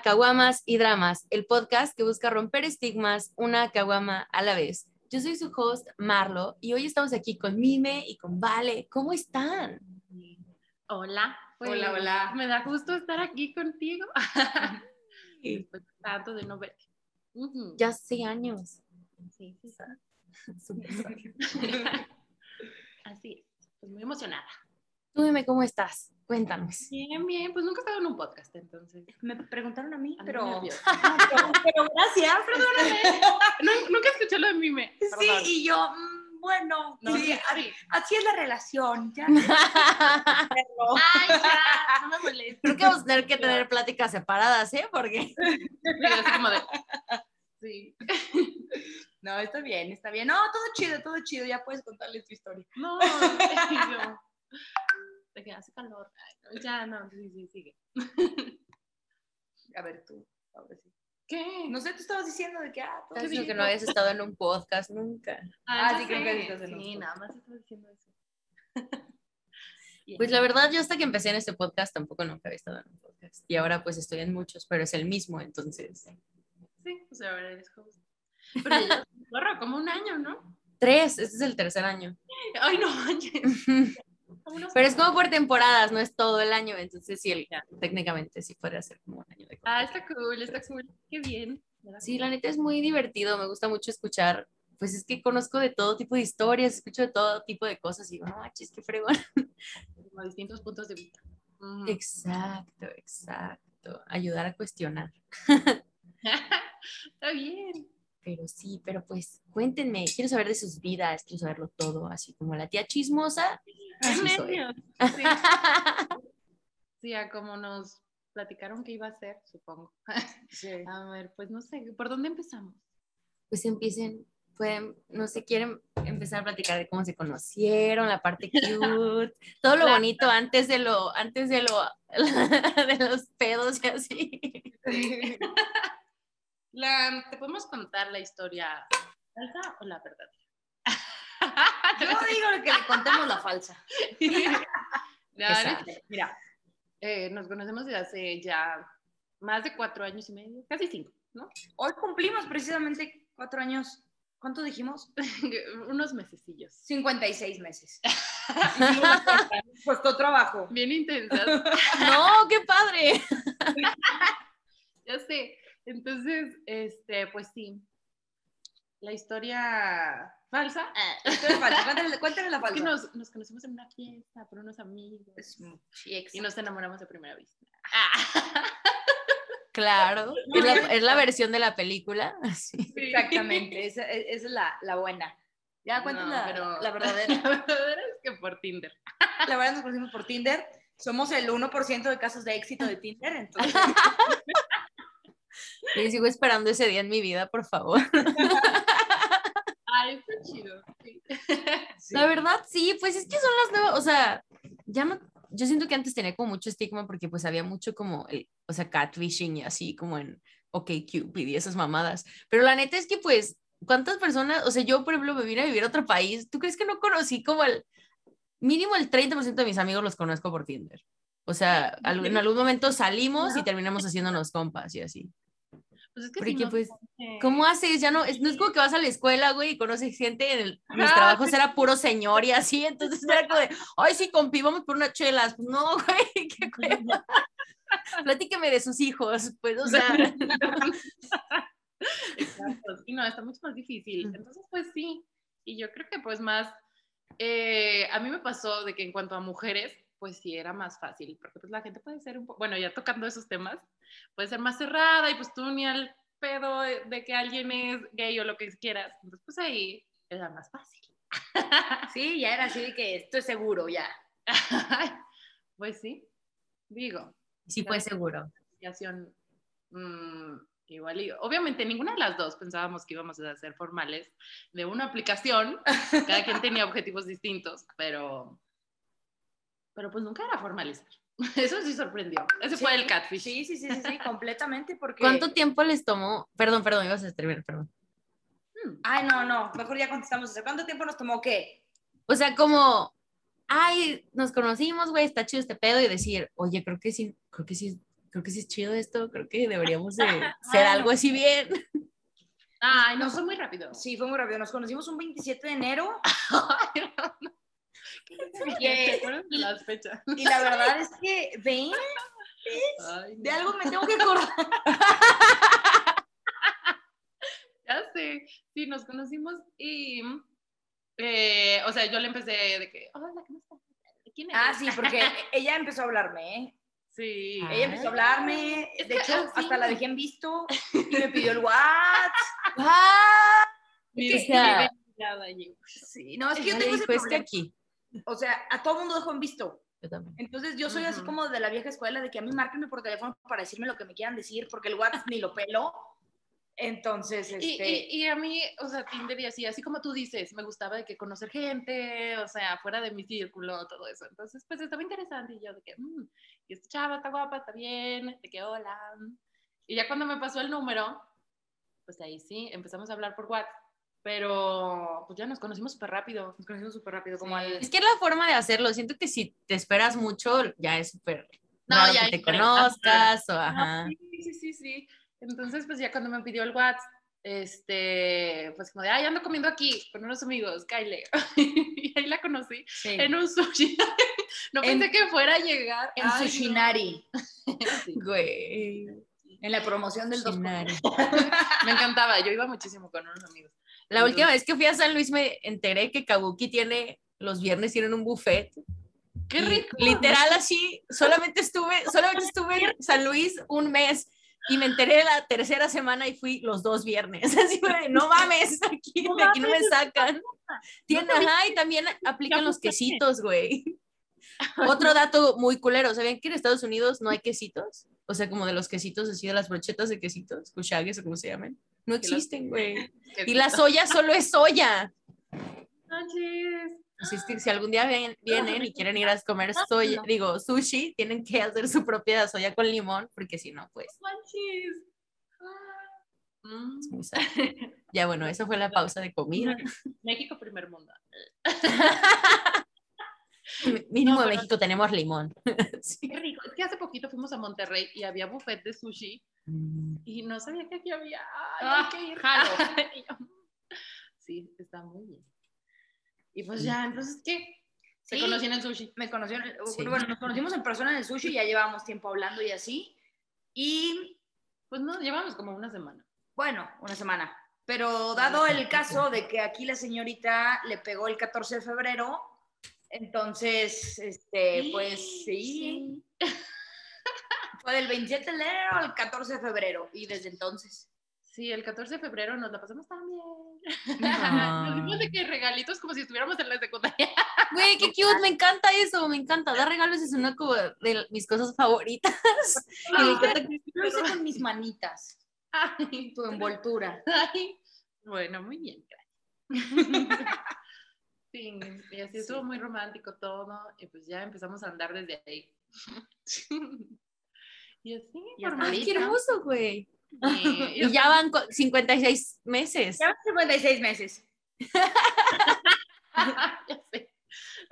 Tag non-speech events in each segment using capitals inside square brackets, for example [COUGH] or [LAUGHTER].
A Caguamas y Dramas, el podcast que busca romper estigmas una caguama a la vez. Yo soy su host, Marlo, y hoy estamos aquí con Mime y con Vale. ¿Cómo están? Hola. Pues, hola, hola. Me da gusto estar aquí contigo. [LAUGHS] Después tanto de no verte. Ya hace años. Sí, sí, [LAUGHS] Así es. Pues muy emocionada. Tú dime cómo estás. Cuéntanos. Bien, bien. Pues nunca he estado en un podcast, entonces. Me preguntaron a mí, pero... [LAUGHS] pero, pero, gracias, [LAUGHS] perdóname. nunca escuché lo de mime. Sí, y yo, mm, bueno, no, sí, sí, así es la relación. Ya. [LAUGHS] Ay, ya, no me molestes. Creo que vamos a tener que tener pláticas separadas, ¿eh? Porque... Sí. No, está bien, está bien. No, todo chido, todo chido. Ya puedes contarles tu historia. No, yo... Que hace calor. Ay, no, ya, no, sí, sí, sigue. A ver, tú, ahora sí. ¿Qué? No sé, tú estabas diciendo de que, ah, todo que no habías estado en un podcast nunca. Ah, ya sí, creo que estás en Sí, nada más estaba diciendo eso. [LAUGHS] Pues la verdad, yo hasta que empecé en este podcast tampoco nunca había estado en un podcast. Y ahora pues estoy en muchos, pero es el mismo, entonces. Sí, pues ahora eres host. Pero ya, [LAUGHS] como un año, ¿no? Tres, este es el tercer año. Ay, no manches. [LAUGHS] Pero es como por temporadas, no es todo el año, entonces sí, el- técnicamente sí podría ser como un año de Ah, está cool, está cool. Qué bien. Sí, la neta es muy divertido, me gusta mucho escuchar, pues es que conozco de todo tipo de historias, escucho de todo tipo de cosas y digo, no manches, qué fregón. [LAUGHS] como distintos puntos de vista. Exacto, exacto, ayudar a cuestionar. [LAUGHS] está bien. Pero sí, pero pues cuéntenme, quiero saber de sus vidas, quiero saberlo todo, así como la tía chismosa. Así soy. Sí. [LAUGHS] Sí, a como nos platicaron que iba a ser, supongo. [LAUGHS] Sí. A ver, pues no sé, ¿por dónde empezamos? Pues empiecen, pueden, no sé, quieren empezar a platicar de cómo se conocieron, la parte cute, [LAUGHS] todo lo bonito antes de lo, antes de lo, de los pedos y así. La, ¿Te podemos contar la historia falsa o la verdadera? [LAUGHS] Yo digo que le contemos la falsa. [LAUGHS] No, es- Mira, eh, nos conocemos desde hace ya más de cuatro años y medio, casi cinco, ¿no? Hoy cumplimos precisamente cuatro años. ¿Cuánto dijimos? [LAUGHS] Unos mesecillos. 56 meses. Costó trabajo. Bien intensas, No, qué padre. ya sé. Entonces, este, pues sí. La historia falsa Esto es falso. Cuéntale, cuéntale la [LAUGHS] es que falsa. nos, nos conocimos en una fiesta por unos amigos Sí, y nos enamoramos de primera vista. [LAUGHS] Claro, es la, es la versión de la película. [LAUGHS] así. Exactamente, esa, esa es la, la buena. Ya cuéntale No, la, pero- la verdadera. La verdadera es que por Tinder. La verdad nos conocimos por Tinder. Somos el 1% de casos de éxito de Tinder, entonces Y sigo esperando ese día en mi vida, por favor. Ay, está chido. sí. La verdad, sí, pues es que son las nuevas, o sea, ya no, yo siento que antes tenía como mucho estigma porque pues había mucho como, el, o sea, catfishing y así como en OkCupid y esas mamadas, pero la neta es que pues, ¿cuántas personas, o sea, yo por ejemplo me vine a vivir a otro país, ¿tú crees que no conocí como el, mínimo el 30% de mis amigos los conozco por Tinder? O sea, en algún momento salimos y terminamos haciéndonos compas y así. Pues es que Porque, si no, pues, ¿Cómo haces? Ya no, es, no es como que vas a la escuela, güey, y conoces gente, en el, mis trabajos era puro señor y así, entonces era como de, ay, sí, compi, vamos por unas chelas. Pues no, güey, [LAUGHS] qué. Platíqueme de sus hijos, pues, o sea, [LAUGHS] [LAUGHS] Exacto, sí, no, está mucho más difícil. Entonces, pues sí, y yo creo que pues más, eh, a mí me pasó de que en cuanto a mujeres, pues sí era más fácil, porque pues la gente puede ser un poco, bueno, ya tocando esos temas, puede ser más cerrada y pues tú ni al pedo de, de que alguien es gay o lo que quieras, entonces pues ahí era más fácil. [LAUGHS] sí, ya era así de que esto es seguro ya. [LAUGHS] pues sí, digo, sí fue seguro. investigación, mm, igual y obviamente ninguna de las dos pensábamos que íbamos a ser formales de una aplicación, cada quien tenía objetivos distintos, pero pero pues nunca era formalizar. [LAUGHS] Eso sí sorprendió. Ese fue el catfish. Sí, sí, sí, sí, sí, completamente porque... ¿Cuánto tiempo les tomó? Perdón, perdón, ibas a terminar, perdón. Mm, Ay, no, no, mejor ya contestamos eso. ¿Cuánto tiempo nos tomó qué? O sea, como, ay, nos conocimos, güey, está chido este pedo y decir, oye, creo que sí, creo que sí creo que sí es chido esto, creo que deberíamos de [LAUGHS] ser algo así bien. Ay, no, fue muy rápido. Sí, fue muy rápido. Nos conocimos un 27 de enero [LAUGHS] Ay, no, no. ¿Qué? ¿Te acuerdas de las fechas? y la verdad es que, ven, Ay, no. de algo me tengo que acordar. [LAUGHS] Ya sé, sí, nos conocimos y, eh, o sea, yo le empecé de que, hola, ¿cómo estás? ¿Quién eres? Ah, sí, porque [LAUGHS] ella empezó a hablarme, ¿eh? Sí. Ella empezó a hablarme, Es de que, hecho, ah, sí. hasta la dejé en visto y me pidió el [LAUGHS] WhatsApp. ¡Ah! Sí, no, es que yo tengo ese dijo, es que problema. aquí. O sea, a todo mundo dejo en visto. Yo también. Entonces yo soy así Ujú. como de la vieja escuela, de que a mí márquenme por teléfono para decirme lo que me quieran decir, porque el WhatsApp ni lo pelo. Entonces, Y, este... y, y a mí, o sea, Tinder y así, así como tú dices, me gustaba de que conocer gente, o sea, fuera de mi círculo, todo eso. Entonces, pues estaba interesante y yo de que, mm, y esta chava está guapa, está bien, de que hola. Y ya cuando me pasó el número, pues ahí sí, empezamos a hablar por WhatsApp, pero pues ya nos conocimos súper rápido. Nos conocimos súper rápido, como Sí. al... Es que es la forma de hacerlo. Siento que si te esperas mucho, ya es súper No, raro ya que te conozcas o No, ajá. sí, sí, sí, sí. Entonces, pues ya cuando me pidió el WhatsApp, este, pues como de, ay, ando comiendo aquí con unos amigos, Kyle. [LAUGHS] y ahí la conocí Sí. en un sushi. [LAUGHS] no En- pensé que fuera a llegar. En Ay, no. Sushinari, [LAUGHS] Sí, Güey. en la promoción del 2 Shinari. me encantaba, yo iba muchísimo con unos amigos. La última vez que fui a San Luis me enteré que Kabuki tiene, los viernes tienen un buffet. ¡Qué rico! Literal así, solamente estuve, solamente estuve en San Luis un mes y me enteré la tercera semana y fui los dos viernes. [LAUGHS] Así fue, de, no mames, aquí, No de aquí no me sacan. Tienen, ajá, y también aplican los quesitos, güey. [LAUGHS] Otro dato muy culero, ¿sabían que en Estados Unidos no hay quesitos? O sea, como de los quesitos así, de las brochetas de quesitos, cuchagues o como se llaman. No existen, [LAUGHS] güey. Y la soya solo es soya. Que si algún día ven- vienen y quieren ir a comer soya, digo, sushi, tienen que hacer su propia soya con limón, porque si no, pues. Ah. [LAUGHS] Ya bueno, esa fue la pausa de comida. México, primer mundo. [LAUGHS] Mínimo No, en pero- México tenemos limón. Qué rico. Es que hace poquito fuimos a Monterrey y había buffet de sushi y no sabía que aquí había. Ay, Ah, hay que ir. jalo. [LAUGHS] Sí, está muy bien. Y pues Sí. ya, entonces, ¿qué? Se Sí. conocían en sushi. Me el- Sí. bueno, nos conocimos en persona en el sushi, ya llevábamos tiempo hablando y así. Y Pues no, llevamos como una semana. bueno, una semana. Pero dado el caso de que aquí la señorita le pegó el 14 de febrero, entonces, este, pues sí, [LAUGHS] fue del 27 de enero al 14 de febrero y desde entonces. Sí, el 14 de febrero nos la pasamos tan bien. Ah. [LAUGHS] Nos dimos de que regalitos como si estuviéramos en la secundaria. Güey, qué cute, me encanta eso, me encanta. Dar regalos es una como de mis cosas favoritas. Y me encanta que- Lo hice con mis manitas, Ay, tu envoltura. ay. Bueno, muy bien, gracias. Sí, y así estuvo muy romántico todo, y pues ya empezamos a andar desde ahí. [LAUGHS] Y así, Y Ay, qué hermoso, güey. Y, Y ya van co- 56 meses. Ya 56 meses. ya sé.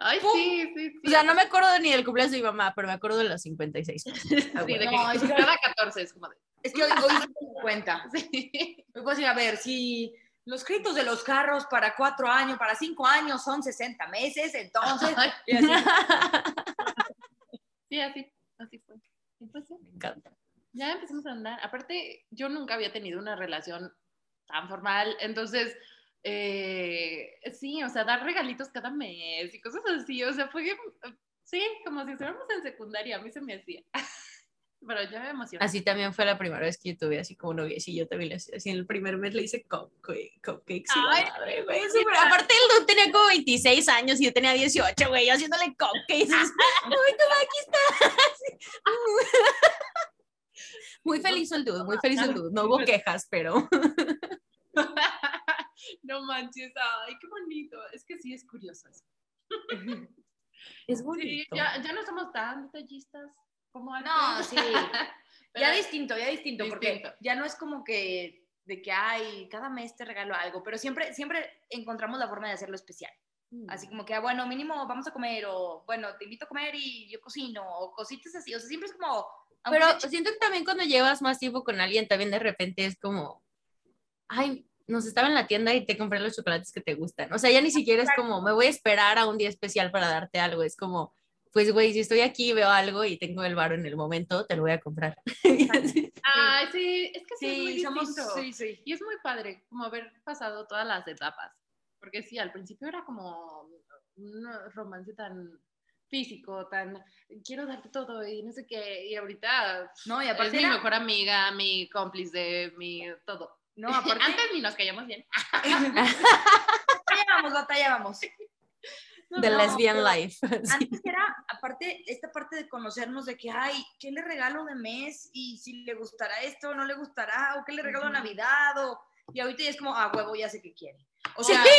Ay, sí, sí, sí. O sea, no me acuerdo ni del cumpleaños de mi mamá, pero me acuerdo de los 56 meses. Ah, Sí, de que No, es que- cada 14 es como de. Es que hoy, hoy sí me cuenta. [LAUGHS] Sí. Puedo decir, a ver, si los créditos de los carros para cuatro años, para cinco años son 60 meses, entonces... Ay, y así, [LAUGHS] sí, así, así fue. Y pues ya, Me encanta. ya empezamos a andar. Aparte, yo nunca había tenido una relación tan formal, entonces, eh, sí, o sea, dar regalitos cada mes y cosas así, o sea, fue, sí, como si estuviéramos en secundaria, a mí se me hacía. [LAUGHS] Pero ya me emocioné. Así también fue la primera vez que yo tuve así como noviecillo, también así en el primer mes le hice cupcake, cupcakes y Ay, madre, güey, aparte el dude tenía como 26 años y yo tenía 18, güey, yo haciéndole cupcakes, [LAUGHS] toma, aquí Así. [LAUGHS] muy feliz el dude, muy feliz el dude, no hubo quejas, pero [LAUGHS] no manches, ay, qué bonito. Es que sí es curioso eso. es Sí, bonito. ya, ya no somos tan detallistas como antes. No, sí. [LAUGHS] Pero- Ya distinto, ya distinto, porque ya no es como que de que, ay, cada mes te regalo algo, pero siempre, siempre encontramos la forma de hacerlo especial. Así como que, ah, bueno, mínimo vamos a comer, o bueno, te invito a comer y yo cocino, o cositas así. O sea, siempre es como. Pero siento que también cuando llevas más tiempo con alguien, también de repente es como, ay, nos estaba en la tienda y te compré los chocolates que te gustan. O sea, ya ni siquiera es como, me voy a esperar a un día especial para darte algo. Es como, pues, güey, si estoy aquí, veo algo y tengo el varo en el momento, te lo voy a comprar. [LAUGHS] Ay, sí, es que sí, es Sí, muy somos. Sí, sí. Y es muy padre como haber pasado todas las etapas. Porque sí, al principio era como un romance tan físico, tan quiero darte todo y no sé qué. Y ahorita No, y es aparte mi era- mejor amiga, mi cómplice, mi todo. No, aparte. [LAUGHS] Antes ni nos callamos bien. [LAUGHS] batallábamos, batallábamos. The No, lesbian pero life. [LAUGHS] Sí. Antes era, aparte, esta parte de conocernos de que, ay, ¿qué le regalo de mes? Y si le gustará esto o no le gustará, o qué le regalo de Ujú. Navidad, o... Y ahorita ya es como, ah, huevo, ya sé qué quiere. O sea, Sí.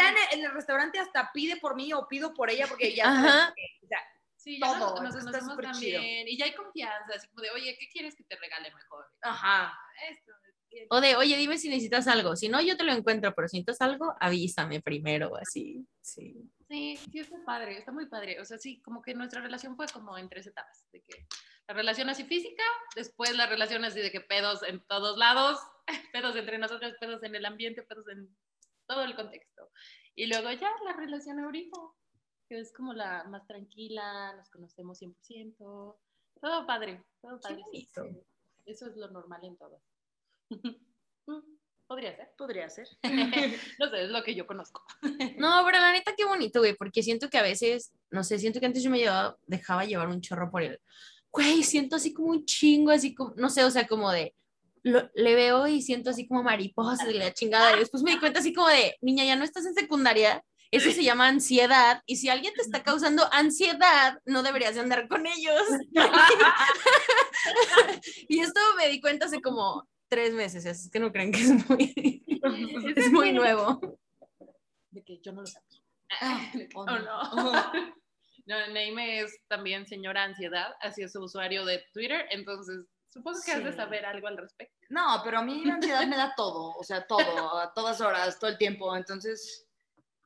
a en el, en el restaurante hasta pide por mí o pido por ella porque ya Ajá. que- o sea, Sí, ya Todo, nos, nos conocemos súper chido. también. Y ya hay confianza, así como de, oye, ¿qué quieres que te regale mejor? ajá. Esto. bien. O de, oye, dime si necesitas algo. Si no, yo te lo encuentro, pero si necesitas algo, avísame primero, así. Sí. Sí, sí, está padre, está muy padre. O sea, sí, como que nuestra relación fue como en tres etapas. De que la relación así física, después la relación así de que pedos en todos lados, [LAUGHS] pedos entre nosotros, pedos en el ambiente, pedos en todo el contexto. Y luego ya la relación ahorita, que es como la más tranquila, nos conocemos 100%, todo padre, todo padre. sí. Eso es lo normal en todo. [LAUGHS] Podría ser. Podría ser. [LAUGHS] No sé, es lo que yo conozco. [LAUGHS] No, pero la neta, qué bonito, güey, porque siento que a veces, no sé, siento que antes yo me llevaba, dejaba llevar un chorro por el, güey, siento así como un chingo, así como, no sé, o sea, como de, lo- le veo y siento así como mariposas de la chingada, y después me di cuenta así como de, niña, ya no estás en secundaria, eso se llama ansiedad, y si alguien te está causando ansiedad, no deberías de andar con ellos. [LAUGHS] y esto me di cuenta hace como tres meses, es que no creen que es muy, [LAUGHS] es muy nuevo. De que yo no lo sabía. Ah, [LAUGHS] oh, oh, no. no. [LAUGHS] no, Neime es también señora ansiedad, así es su usuario de Twitter, entonces supongo que has de Sí. saber algo al respecto. No, pero a mí la ansiedad me da todo, o sea, todo, a todas horas, todo el tiempo. Entonces,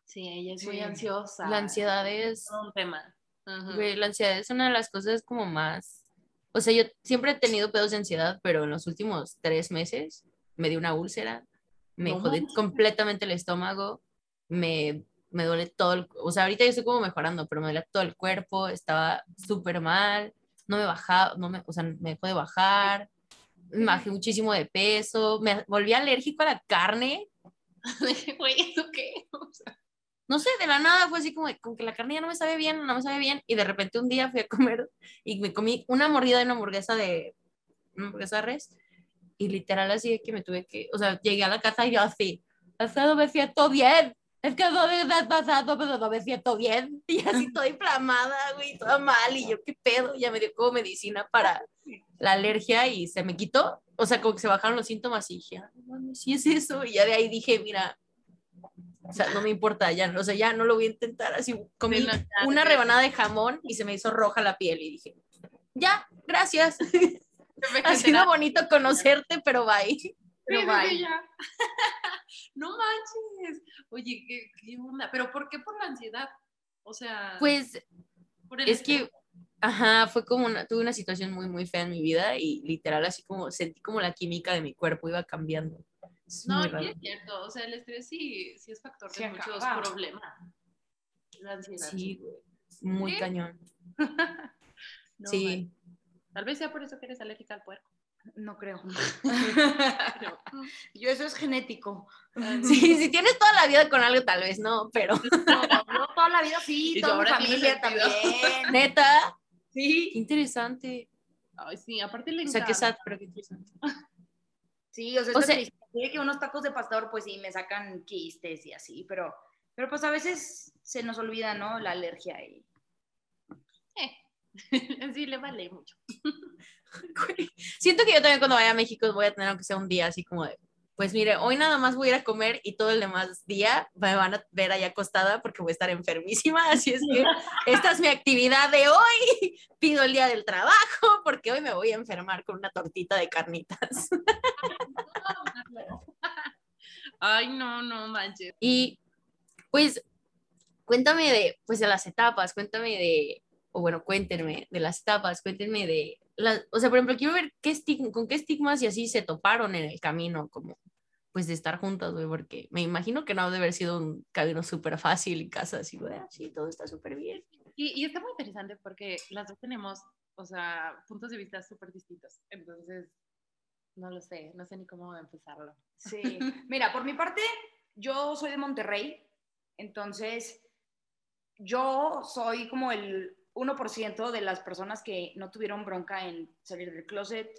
Sí, ella es Sí. muy ansiosa. La ansiedad es, todo un tema. Ujú. güey, la ansiedad es una de las cosas como más, o sea, yo siempre he tenido pedos de ansiedad, pero en los últimos tres meses me dio una úlcera, me jodí completamente el estómago, me, me duele todo, el- o sea, ahorita yo estoy como mejorando, pero me duele todo el cuerpo, estaba súper mal, no me bajaba, no me, o sea, me dejó de bajar, me bajé muchísimo de peso, me volví alérgico a la carne, Dije, [LAUGHS] Güey, ¿eso qué? O sea, no sé, de la nada fue así como, como que la carne ya no me sabe bien, no me sabe bien, y de repente un día fui a comer y me comí una mordida de una hamburguesa de, una hamburguesa de res, y literal así de que me tuve que, o sea, llegué a la casa y yo así, es no me siento bien, es que no me has pasado, pero no me siento bien, y así toda [LAUGHS] inflamada, güey, toda mal, y yo, ¿qué pedo? Ya me dio como medicina para la alergia y se me quitó, o sea, como que se bajaron los síntomas y dije, no mames, sí es eso, y ya de ahí dije, mira, o sea, no me importa, ya, o sea, ya no lo voy a intentar. Así comí una rebanada de jamón y se me hizo roja la piel y dije, ya, gracias. Ha sido bonito conocerte, pero bye. Pero bye. [LAUGHS] no manches. Oye, ¿qué, qué onda? ¿Pero por qué por la ansiedad? O sea, Pues por el es estrés. que, ajá, fue como una, tuve una situación muy, muy fea en mi vida y literal así como sentí como la química de mi cuerpo iba cambiando. Es No, y es cierto. O sea, el estrés sí, sí es factor de muchos problemas. La ansiedad. Sí, güey, muy ¿Sí? cañón. [LAUGHS] No sí. Tal vez sea por eso que eres alérgica al puerco. no creo. [LAUGHS] [LAUGHS] Pero, Yo, eso es genético. Sí, si tienes toda la vida con algo, tal vez no, pero No, yo toda la vida sí, toda mi familia también. neta, Sí. qué interesante. Ay, sí, aparte le O sea, qué encanta. sad, pero qué interesante. Sí, o sea, O es sea- de que unos tacos de pastor, pues sí, me sacan quistes y así, pero, pero pues a veces se nos olvida, ¿no? La alergia y... [LAUGHS] sí, le vale mucho. [LAUGHS] Siento que yo también cuando vaya a México voy a tener aunque sea un día así como de, pues mire, hoy nada más voy a ir a comer y todo el demás día me van a ver ahí acostada porque voy a estar enfermísima, [LAUGHS] así es que esta es mi actividad de hoy. Pido el día del trabajo porque hoy me voy a enfermar con una tortita de carnitas. [LAUGHS] Ay, no, no manches. Y pues cuéntame de, pues, de las etapas, cuéntame de, o bueno, cuéntenme de las etapas, cuéntenme de, las, o sea, por ejemplo, quiero ver qué estig- con qué estigmas y así se toparon en el camino, como, pues, de estar juntas, güey, porque me imagino que no ha de haber sido un camino súper fácil en casa, así, güey, sí, todo está súper bien. Y, y está muy interesante porque las dos tenemos, o sea, puntos de vista súper distintos. Entonces, no lo sé, no sé ni cómo empezarlo. Sí. [LAUGHS] Mira, por mi parte, yo soy de Monterrey, entonces yo soy como el 1% de las personas que no tuvieron bronca en salir del closet,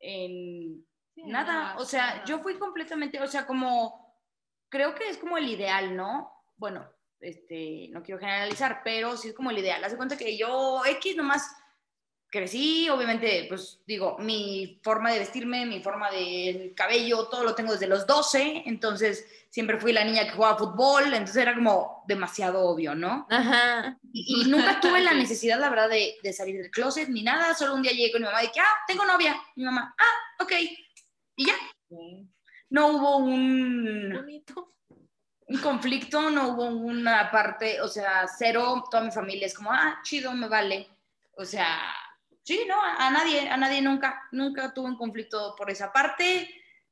en Sí, nada. no, O sea, yo fui completamente, o sea, como, creo que es como el ideal, ¿no? Bueno, este, no quiero generalizar, pero sí es como el ideal. Haz de cuenta que yo X nomás crecí, obviamente, pues digo, mi forma de vestirme, mi forma del cabello, todo lo tengo desde los 12, entonces siempre fui la niña que jugaba fútbol, entonces era como demasiado obvio, ¿no? Ajá. Y, y nunca tuve la [LAUGHS] necesidad, la verdad, de, de salir del closet ni nada, solo un día llegué con mi mamá y que, ah, tengo novia, mi mamá, ah, ok, y ya, no hubo un, Bonito. un conflicto, no hubo una parte, o sea, cero, toda mi familia es como, ah, chido, me vale. O sea, sí, no, a, a nadie, a nadie nunca, nunca tuve un conflicto por esa parte.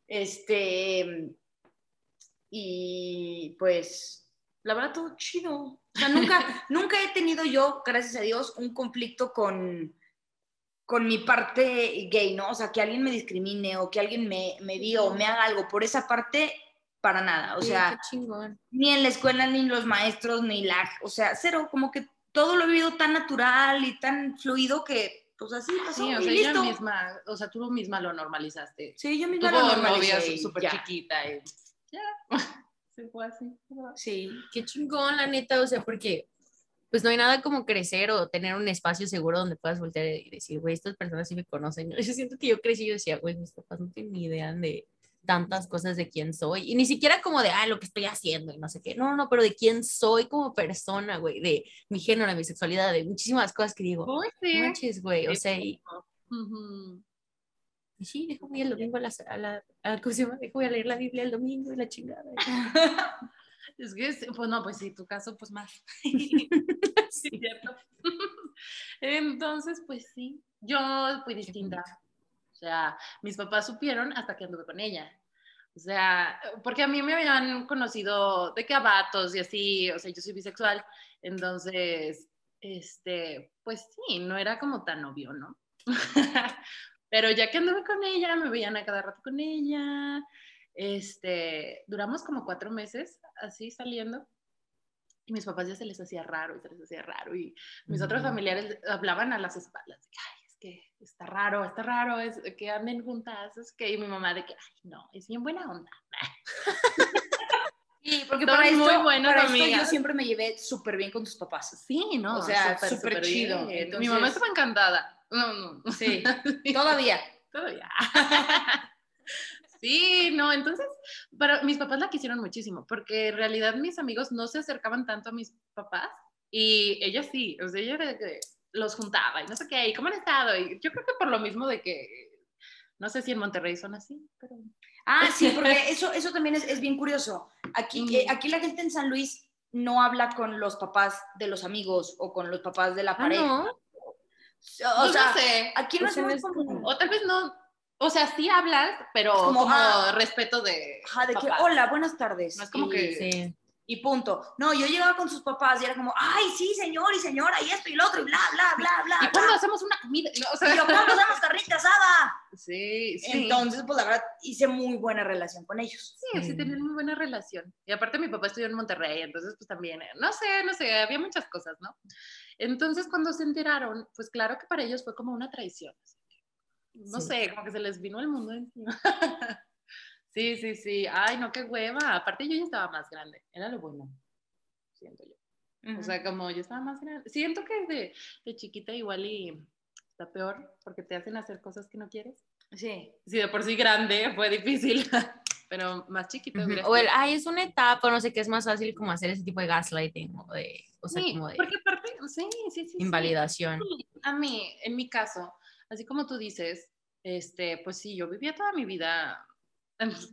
Este, y pues, la verdad, todo chido. O sea, nunca, [LAUGHS] nunca he tenido yo, gracias a Dios, un conflicto con, con mi parte gay, ¿no? O sea, que alguien me discrimine o que alguien me, me diga o me haga algo por esa parte, para nada. O Sí, sea, ni en la escuela, ni los maestros, ni la, o sea, cero, como que todo lo he vivido tan natural y tan fluido que, pues así pasó Sí, o y sea, ella misma, o sea, tú misma lo normalizaste. Sí, yo misma Tuvo lo normalicé súper chiquita y ya. [LAUGHS] Se fue así. Sí, Qué chingón, la neta, o sea, porque pues no hay nada como crecer o tener un espacio seguro donde puedas voltear y decir, güey, estas personas sí me conocen. [LAUGHS] Yo siento que yo crecí y yo decía, güey, mis papás no tienen ni idea de tantas cosas de quién soy. Y ni siquiera como de, ah, lo que estoy haciendo y no sé qué. No, no, pero de quién soy como persona, güey, de mi género, de mi sexualidad, de muchísimas cosas que digo, manches, güey, o sea, y, Ujú. y sí, dejo ir el domingo a la, a la, a, ¿cómo se llama? Dejo ir a leer la Biblia el domingo y la chingada. [LAUGHS] Es que, es- pues no, pues sí, tu caso, pues más. [LAUGHS] [LAUGHS] sí, cierto. Entonces, pues sí, yo fui distinta. O sea, mis papás supieron hasta que anduve con ella. O sea, porque a mí me habían conocido de que a vatos y así, o sea, yo soy bisexual, entonces, este, pues sí, no era como tan obvio, ¿no? [LAUGHS] Pero ya que anduve con ella, me veían a cada rato con ella, este, duramos como cuatro meses así saliendo. Y mis papás ya se les hacía raro y se les hacía raro. Y mis otros familiares hablaban a las espaldas. Ay, que está raro, está raro, es que anden juntas. Es que, y mi mamá de que, ay, no, es bien buena onda. [LAUGHS] Sí, porque Son para esto, muy buenas para esto yo siempre me llevé súper bien con tus papás. Sí, no, O sea, súper, chido. Entonces- Mi mamá estaba encantada. No, no. Sí, [LAUGHS] todavía. Todavía. [LAUGHS] Sí, no, entonces, pero mis papás la quisieron muchísimo, porque en realidad mis amigos no se acercaban tanto a mis papás y ella sí, o sea, ella era de que los juntaba y no sé qué, y cómo han estado, y yo creo que por lo mismo de que, no sé si en Monterrey son así, pero... Ah, sí, porque [LAUGHS] eso, eso también es, es bien curioso. Aquí, Ujú. eh, aquí la gente en San Luis no habla con los papás de los amigos o con los papás de la Ah, pareja. no. O Pues sea, no sé, aquí no o es muy es común. o tal vez no, o sea, sí hablas, pero Es como, como, ah, respeto de... Ajá, de que, papás. hola, buenas tardes. No es como y, que- Sí. Y punto. No, yo llegaba con sus papás y era como, ay, sí, señor y señora, y esto y lo otro, y bla, bla, bla, bla. ¿Y cuándo hacemos una comida? O sea, Y yo, ¿cuándo [LAUGHS] hacemos carnita asada? sí, sí. Entonces, pues la verdad, hice muy buena relación con ellos. Sí, sí, Sí. tenían muy buena relación. Y aparte mi papá estudió en Monterrey, entonces pues también, eh, no sé, no sé, había muchas cosas, ¿no? Entonces cuando se enteraron, pues claro que para ellos fue como una traición. No Sí. sé, como que se les vino el mundo encima. [LAUGHS] sí, sí, sí. Ay, no, qué hueva. Aparte yo ya estaba más grande, era lo bueno, siento yo. O sea, como yo estaba más grande. Siento que de, de chiquita igual y está peor porque te hacen hacer cosas que no quieres. sí. Sí, de por sí grande fue difícil, [LAUGHS] pero más chiquito Ujú. hubiera O el, ay, es una etapa, no sé qué es más fácil como hacer ese tipo de gaslighting o de, o sea, Sí, como de porque aparte, sí, sí, sí, sí. invalidación. A mí, en mi caso, así como tú dices, este, pues sí, yo vivía toda mi vida,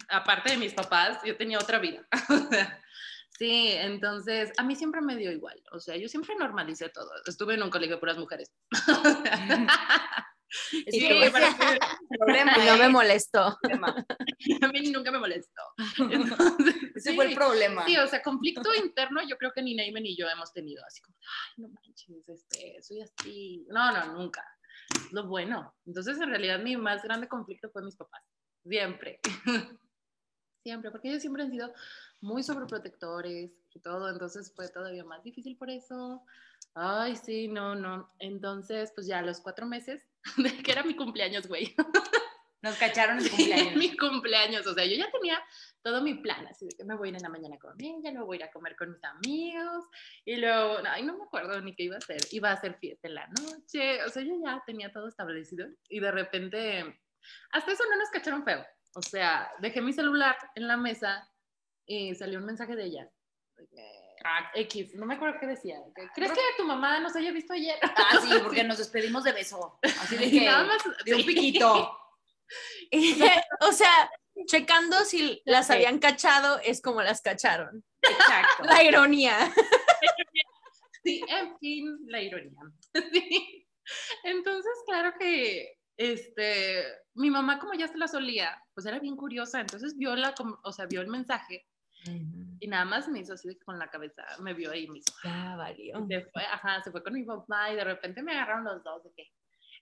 aparte de mis papás, yo tenía otra vida. [LAUGHS] Sí, entonces a mí siempre me dio igual, o sea, yo siempre normalicé todo. Estuve en un colegio de puras mujeres. [LAUGHS] Sí, Sí, problema, [LAUGHS] no me ¿eh? molestó. A mí nunca me molestó. Entonces, Ese fue el problema. Sí, o sea, conflicto interno yo creo que ni Neyme ni yo hemos tenido, así como, ay, no manches, este, soy así. No, no, nunca. Lo bueno. Entonces, en realidad, mi más grande conflicto fue mis papás. Siempre. [LAUGHS] siempre, porque ellos siempre han sido muy sobreprotectores y todo, entonces fue todavía más difícil por eso. Ay, sí, no, no. Entonces, pues ya a los cuatro meses, [LAUGHS] de que era mi cumpleaños, güey. [LAUGHS] Nos cacharon el Sí, cumpleaños. mi cumpleaños. O sea, yo ya tenía todo mi plan, así de que me voy a ir en la mañana con ella, luego voy a ir a comer con mis amigos, y luego, ay, no me acuerdo ni qué iba a hacer. Iba a hacer fiesta en la noche. O sea, yo ya tenía todo establecido, y de repente, hasta eso no nos cacharon feo. O sea, dejé mi celular en la mesa y salió un mensaje de ella. Ah, X, no me acuerdo qué decía. ¿Crees que tu mamá nos haya visto ayer? Ah, sí, [LAUGHS] porque nos despedimos de beso. Así de que. Nada más, de un piquito. [LAUGHS] o sea, checando si las habían cachado es como las cacharon. Exacto. La ironía. Sí, en fin, la ironía. [LAUGHS] Sí. Entonces, claro que este, mi mamá, como ya se la solía, pues era bien curiosa, entonces vio la, o sea, vio el mensaje y nada más me hizo así con la cabeza, me vio ahí mismo. Ya valió. Se fue, ajá, se fue con mi papá y de repente me agarraron los dos de que,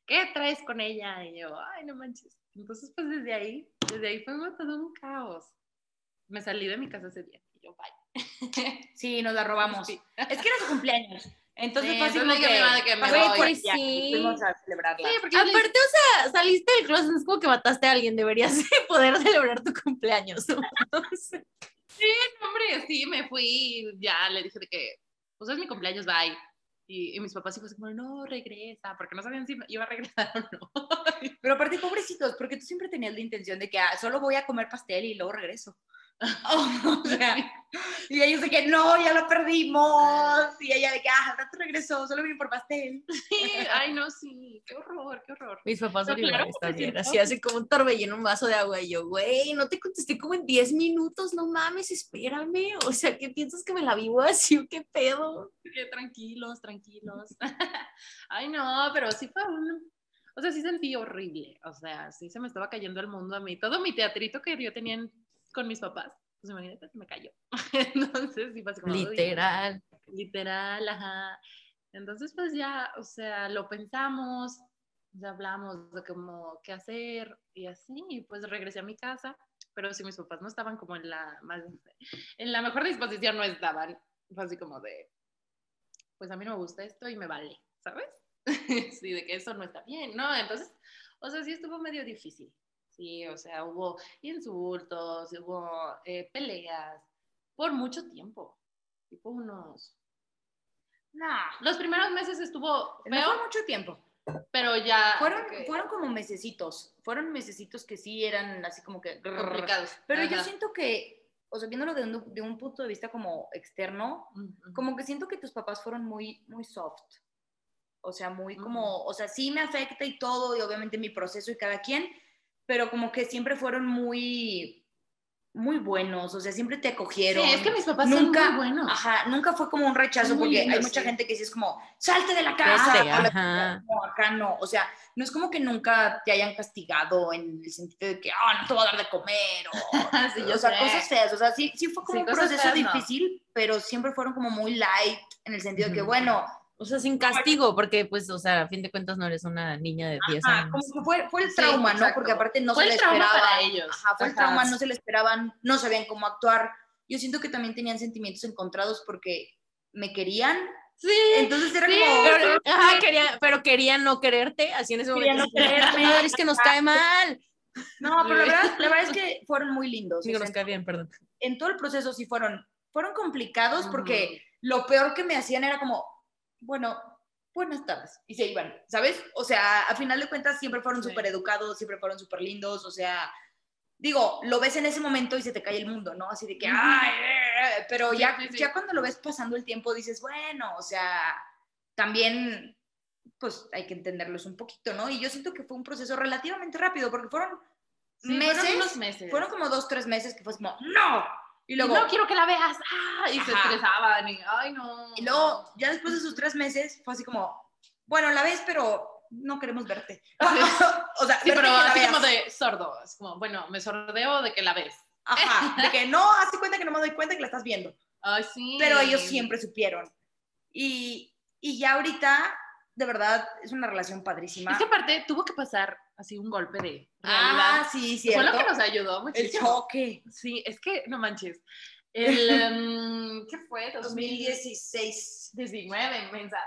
¿qué traes con ella? Y yo, ay, no manches. Entonces, pues desde ahí, desde ahí fue todo un caos. Me salí de mi casa ese día y yo, bye. Sí, nos la [LAUGHS] robamos. Sí. Es que era su cumpleaños. Entonces Sí, fue así como que, de que me voy. ella Sí. y fuimos a celebrarla. Sí, porque le Aparte, o sea, saliste del closet, es como que mataste a alguien, deberías [LAUGHS] poder celebrar tu cumpleaños. [LAUGHS] ¿no? Entonces, hombre, sí, me fui y ya le dije de que, pues es mi cumpleaños, bye. Y, y mis papás sí así como, no, regresa, porque no sabían si iba a regresar o no. [LAUGHS] Pero aparte, pobrecitos, porque tú siempre tenías la intención de que ah, solo voy a comer pastel y luego regreso. o sea, [LAUGHS] y ellos de que no, ya lo perdimos. Y ella de que, ah, al rato regresó, solo vine por pastel. [LAUGHS] Sí, ay, no, sí, qué horror, qué horror. mis papás son Pero claro también. sí, Así ¿no? hace como un torbellino, un vaso de agua. Y yo, güey, no te contesté como en 10 minutos, no mames, espérame. O sea, ¿qué piensas que me la vivo así o qué pedo? Que tranquilos, tranquilos. [LAUGHS] Ay, no, pero sí fue un... O sea, sí sentí horrible. O sea, sí se me estaba cayendo el mundo a mí. Todo mi teatrito que yo tenía en- con mis papás, pues imagínate, se me cayó. [LAUGHS] Entonces, sí fue así como... Literal. Literal, ajá. Entonces, pues ya, o sea, lo pensamos, ya hablamos de cómo qué hacer y así, y pues regresé a mi casa, pero si mis papás no estaban como en la más, en la mejor disposición, no estaban, fue así como de, pues a mí no me gusta esto y me vale, ¿sabes? [LAUGHS] sí, de que eso no está bien, ¿no? Entonces, o sea, sí estuvo medio difícil, sí, o sea, hubo insultos, hubo eh, peleas por mucho tiempo, tipo unos Nah, los primeros meses estuvo no feo, fue mucho tiempo. pero ya Fueron, ok, fueron como mesecitos. Fueron mesecitos que sí eran así como que... complicados. Pero yo Ajá. siento que, o sea, viéndolo de un, de un punto de vista como externo, Ujú. como que siento que tus papás fueron muy, muy soft. O sea, muy como, o sea, sí me afecta y todo, y obviamente mi proceso y cada quien, pero como que siempre fueron muy, muy buenos, o sea, siempre te acogieron. Sí, es que mis papás nunca, son muy buenos. Ajá, nunca fue como un rechazo, porque hay lindos, mucha sí. gente que sí es como, salte de la casa. Vete, la- no, acá no, o sea, no es como que nunca te hayan castigado en el sentido de que, ah, no te voy a dar de comer, o, [LAUGHS] Sí, o sea, sé. cosas feas, o sea, sí, sí fue como Sí, un proceso feas, no. difícil, pero siempre fueron como muy light, en el sentido de que, bueno, O sea, sin castigo, porque pues, o sea, a fin de cuentas no eres una niña de 10 ajá, años. como que fue, fue el Sí, trauma, ¿no? exacto. Porque aparte no Fue se el le esperaba. para ellos. Ajá, fue el Ajá. trauma, no se le esperaban, no sabían cómo actuar. Yo siento que también tenían sentimientos encontrados porque me querían, Sí, entonces era Sí, como... Pero, ajá, quería, pero querían no quererte, así en ese Querían momento. no quererme. Madre, es que nos cae mal. No, pero la verdad, la verdad es que [LAUGHS] fueron muy lindos. o Digo, sea, nos cae bien, perdón. en todo el proceso sí fueron, fueron complicados porque lo peor que me hacían era como, bueno, buenas tardes, y se iban, ¿sabes? O sea, a final de cuentas siempre fueron Sí. súper educados, siempre fueron súper lindos, o sea, digo, lo ves en ese momento y se te cae el mundo, ¿no? Así de que, ay, eh, eh", pero Sí, ya, sí, sí. ya cuando lo ves pasando el tiempo dices, bueno, o sea, también, pues hay que entenderlos un poquito, ¿no? Y yo siento que fue un proceso relativamente rápido porque fueron sí, meses, fueron unos meses. fueron como dos, tres meses que fue como, no, Y Y luego, no quiero que la veas. ¡Ah! Y se estresaban. Y, ay, no. y luego, ya después de sus tres meses, fue así como, bueno, la ves, pero no queremos verte. [LAUGHS] [LAUGHS] o sea, Sí, pero así como de sordo. Es como, bueno, me sordeo de que la ves. Ajá, [LAUGHS] de que no, hazte cuenta que no me doy cuenta que la estás viendo. Ay, sí. Pero ellos siempre supieron. Y, y ya ahorita, de verdad, es una relación padrísima. Es que aparte tuvo que pasar así un golpe de realidad. ah, sí, Fue cierto. lo que nos ayudó El muchísimo. choque. Sí, es que no manches. El, [LAUGHS] em, ¿qué fue? 2016. 2019, mensa.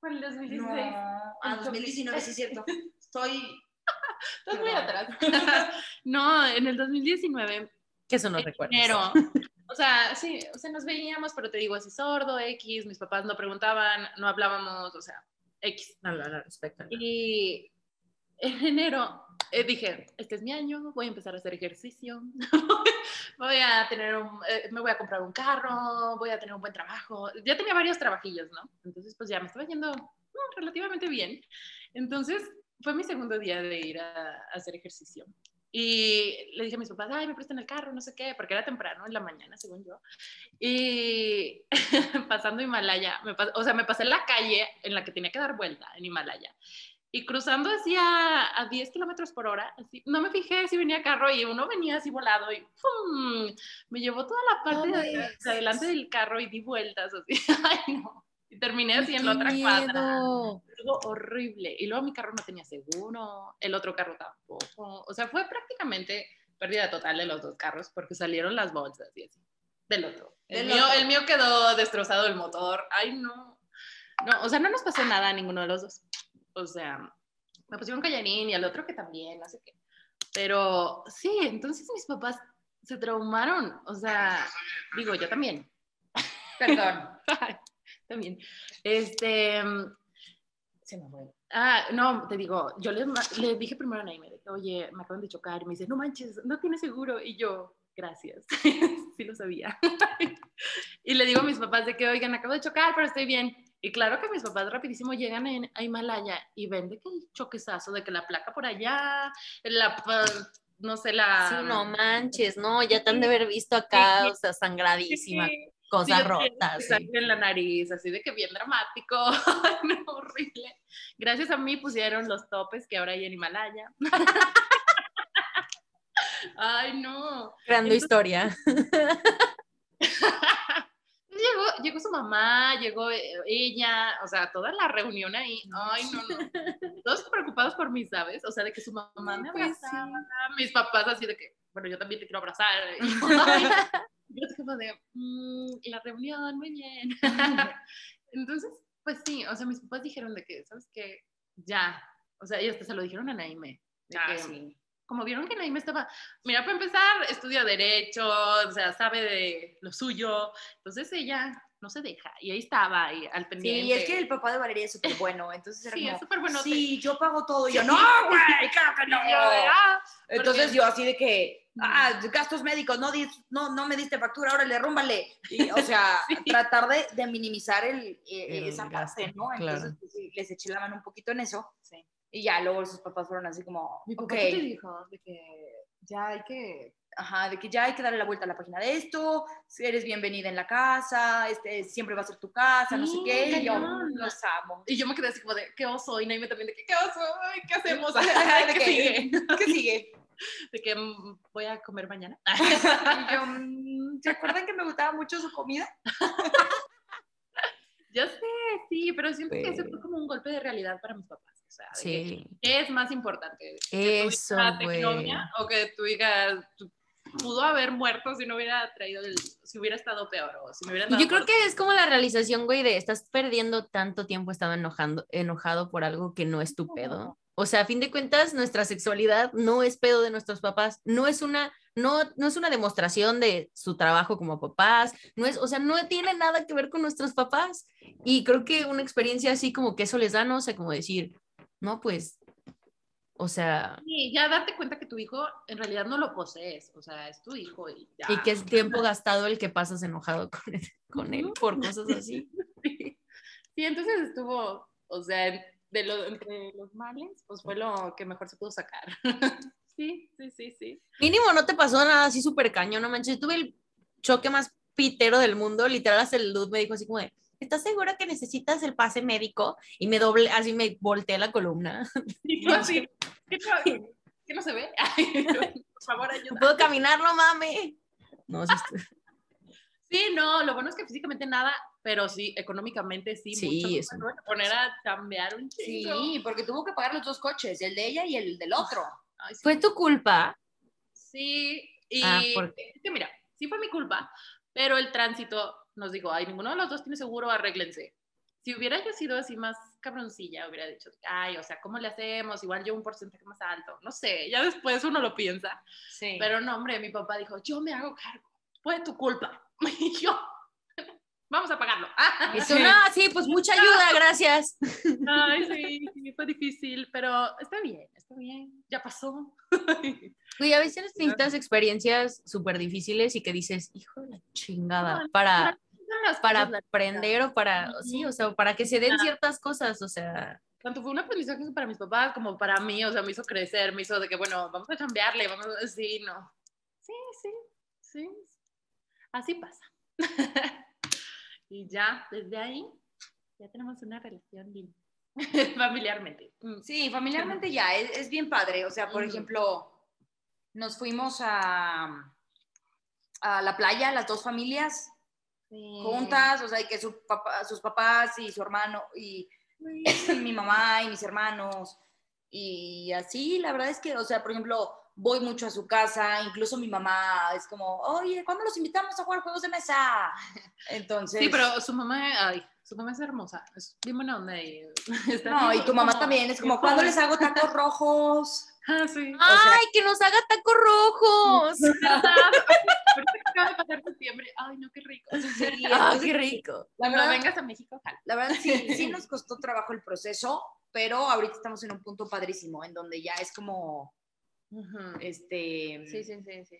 ¿Fue el 2016? No, ah, El 2019, sí, cierto. Estoy. [LAUGHS] Estás muy atrás. [LAUGHS] no, en el 2019 Que eso no recuerdo. enero. O sea, sí, o sea, nos veíamos, pero te digo así sordo, X, mis papás no preguntaban, no hablábamos, o sea, X. No, no, no, respecto. Y en enero eh, dije, este es mi año, voy a empezar a hacer ejercicio, [LAUGHS] voy a tener un, eh, me voy a comprar un carro, voy a tener un buen trabajo. Ya tenía varios trabajillos, ¿no? Entonces, pues ya me estaba yendo mm, relativamente bien. Entonces, fue mi segundo día de ir a, a hacer ejercicio. Y le dije a mis papás, ay, me prestan el carro, no sé qué, porque era temprano en la mañana, según yo. Y [LAUGHS] pasando Himalaya, me pas- o sea, me pasé la calle en la que tenía que dar vuelta en Himalaya. Y cruzando así a, a 10 kilómetros por hora, así, no me fijé si venía carro y uno venía así volado y ¡pum! me llevó toda la parte de, de adelante del carro y di vueltas así. [LAUGHS] Ay, no. Y terminé así en la ¡Qué otra cuadra miedo! algo horrible. Y luego mi carro no tenía seguro, el otro carro tampoco. O sea, fue prácticamente pérdida total de los dos carros porque salieron las bolsas y así. Del otro. El, Del mío, otro. el mío quedó destrozado el motor. Ay, no. No, o sea, no nos pasó nada a ninguno de los dos. O sea, me pusieron callarín y al otro que también, no sé qué. Pero sí, entonces mis papás se traumaron. O sea, digo, yo también. [LAUGHS] Perdón. También. Este. Se me fue. Ah, no, te digo, yo le, le dije primero a Naime, de que, oye, me acaban de chocar. Y me dice, no manches, no tiene seguro. Y yo, gracias. [LAUGHS] sí lo sabía. [LAUGHS] y le digo a mis papás de que, oigan, acabo de chocar, pero estoy bien. Y claro que mis papás rapidísimo llegan en, a Himalaya y ven de que el choquezazo, de que la placa por allá, la, pa- no sé, la... Sí, no [LAUGHS] manches, no, ya te han de haber visto acá, o sea, sangradísima, Sí, cosas rotas. sí. en la nariz, así de que bien dramático, [LAUGHS] no, horrible. Gracias a mí pusieron los topes que ahora hay en Himalaya. [LAUGHS] Ay, no. Creando Entonces- historia. [LAUGHS] Llegó, llegó su mamá, llegó eh, ella, o sea, toda la reunión ahí. Ay, no, no. Todos preocupados por mí, ¿sabes? O sea, de que su mamá me Pues sí. abrazaba, mis papás así de que, bueno, yo también te quiero abrazar. Y yo, así como de, "Mm, la reunión, muy bien. [LAUGHS] Entonces, pues sí, o sea, mis papás dijeron de que, ¿sabes qué? Ya, o sea, y hasta se lo dijeron a Naime. de Ah, que, sí. como vieron que Naime estaba, mira, para empezar, estudia Derecho, o sea, sabe de lo suyo, entonces ella no se deja, y ahí estaba, y al pendiente. Sí, es que el papá de Valeria es súper bueno, [LAUGHS] entonces era Sí, como, es súper bueno. sí, yo pago todo. Y yo, no, güey, claro que no. [LAUGHS] Y yo "Ah", Entonces porque- yo así de que, ah, gastos médicos, no, dis- no, no me diste factura, ahora le rúmbale. Y, o sea, [LAUGHS] Sí. tratar de, de minimizar el, eh, El esa gasto, parte, ¿no? claro. Entonces pues, sí, les eché la mano un poquito en eso. Sí. Y ya luego sus papás fueron así como, Mi papá ¿qué te dijo de que ya hay que ajá, de que ya hay que darle la vuelta a la página de esto, si eres bienvenida en la casa, este, siempre va a ser tu casa, no sé Sí, qué. Y yo, cañón. los amo. Y yo me quedé así como de, ¿qué oso? Y Naime también de que, ¿qué oso? ¿Qué hacemos? [LAUGHS] [LAUGHS] ¿Qué que- sigue? ¿Qué sigue? [LAUGHS] De que mm, voy a comer mañana. [LAUGHS] Y yo, mm, ¿se acuerdan que me gustaba mucho su comida? [LAUGHS] Yo sé, sí, pero siento que Güey. fue como un golpe de realidad para mis papás. O sea, Sí, ¿qué es más importante? ¿Que eso, güey. o que tu hija pudo haber muerto si no hubiera traído el, si hubiera estado peor o si me hubieran Y yo creo que es como la realización, güey, de estás perdiendo tanto tiempo estando enojando, enojado por algo que no es tu pedo. O sea, a fin de cuentas, nuestra sexualidad no es pedo de nuestros papás, no es una, no, no es una demostración de su trabajo como papás, no es, o sea, no tiene nada que ver con nuestros papás. Y creo que una experiencia así como que eso les da, no sé, como decir, no, pues, o sea, Sí, ya darte cuenta que tu hijo en realidad no lo posees, o sea, es tu hijo y ya. y que es [LAUGHS] tiempo gastado el que pasas enojado con él, con él por cosas así. [LAUGHS] Sí. Sí, entonces estuvo, o sea, de lo, entre los males, pues fue lo que mejor se pudo sacar. [LAUGHS] Sí, sí, sí, sí. Mínimo no te pasó nada así súper cañón, no manches. Tuve el choque más pitero del mundo, literal hasta el luz me dijo así como de, ¿estás segura que necesitas el pase médico? Y me doble, así me volteé la columna. [LAUGHS] Y yo así, ¿qué no, qué no se ve? [LAUGHS] Ay, por favor, ayuda. puedo caminar, no mames. No, sí, Sí, no, lo bueno es que físicamente nada, pero sí, económicamente sí, Sí, mucho. eso. Poner a cambiar un chingo. Sí, porque tuvo que pagar los dos coches, el de ella y el del otro. Ay, sí. ¿Fue tu culpa? Sí, y Ah, ¿por es que mira, sí fue mi culpa, pero el tránsito nos dijo, ay, ninguno de los dos tiene seguro, arréglense. Si hubiera yo sido así más cabroncilla, hubiera dicho, ay, o sea, ¿cómo le hacemos? Igual yo un porcentaje más alto, no sé, ya después uno lo piensa. Sí. Pero no, hombre, mi papá dijo, yo me hago cargo, fue tu culpa. [LAUGHS] Y yo, vamos a pagarlo. [LAUGHS] Tú, no, sí, pues mucha ayuda, gracias. [LAUGHS] Ay, sí, sí, fue difícil, pero está bien, está bien, ya pasó. Güey, a veces necesitas experiencias súper difíciles y que dices, hijo de la chingada, No, para, para aprender o para, sí, o sea, para que se den ciertas cosas, o sea, tanto fue un aprendizaje para mis papás como para mí, o sea, me hizo crecer, me hizo de que, bueno, vamos a cambiarle, vamos a, sí, no. Sí, sí, sí, así pasa. [LAUGHS] y ya, desde ahí, ya tenemos una relación linda, [LAUGHS] familiarmente. Mm. Sí, familiarmente ya, es, es bien padre. O sea, por ejemplo, nos fuimos a, a la playa, las dos familias, juntas, o sea, y que su papá, sus papás y su hermano, y [COUGHS] mi mamá y mis hermanos, y así, la verdad es que, o sea, por ejemplo, voy mucho a su casa, incluso mi mamá es como, oye, ¿cuándo los invitamos a jugar juegos de mesa? [LAUGHS] Entonces... Sí, pero su mamá, ay, su mamá es hermosa, es bien buena onda y [LAUGHS] está No, bien y tu mamá como- también, es como, ¿cuándo les hago tacos [LAUGHS] rojos? Ah, sí. ¡ay, que nos haga tacos rojos! ¿Verdad? Ahorita que acaba de pasar septiembre, ay, no, qué rico. Sí, ¡Ah, qué rico! La Cuando verdad, vengas a México, jala. la verdad sí, sí nos costó trabajo el proceso, pero ahorita estamos en un punto padrísimo, en donde ya es como, Este, Sí, sí, sí, sí.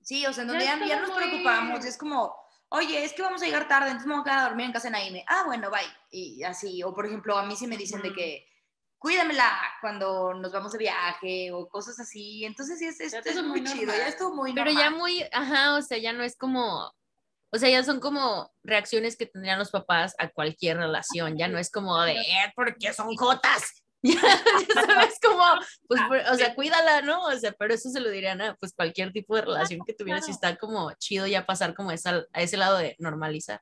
sí, o sea, en donde ya, nos muy- preocupamos, es como, oye, es que vamos a llegar tarde, entonces me voy a quedar a dormir en casa de Naime. Ah, bueno, bye. Y así, o por ejemplo, a mí sí me dicen de que, cuídamela cuando nos vamos de viaje o cosas así, entonces sí, es, es, es muy chido, ya estuvo muy Pero ya muy, ajá, o sea, ya no es como, o sea, ya son como reacciones que tendrían los papás a cualquier relación, ya no es como de, eh, porque son jotas. [LAUGHS] Ya, ya sabes como, pues, o sea, cuídala, ¿no? O sea, pero eso se lo dirían a pues cualquier tipo de relación que tuvieras y claro. está como chido ya pasar como esa, a ese lado de normalizar.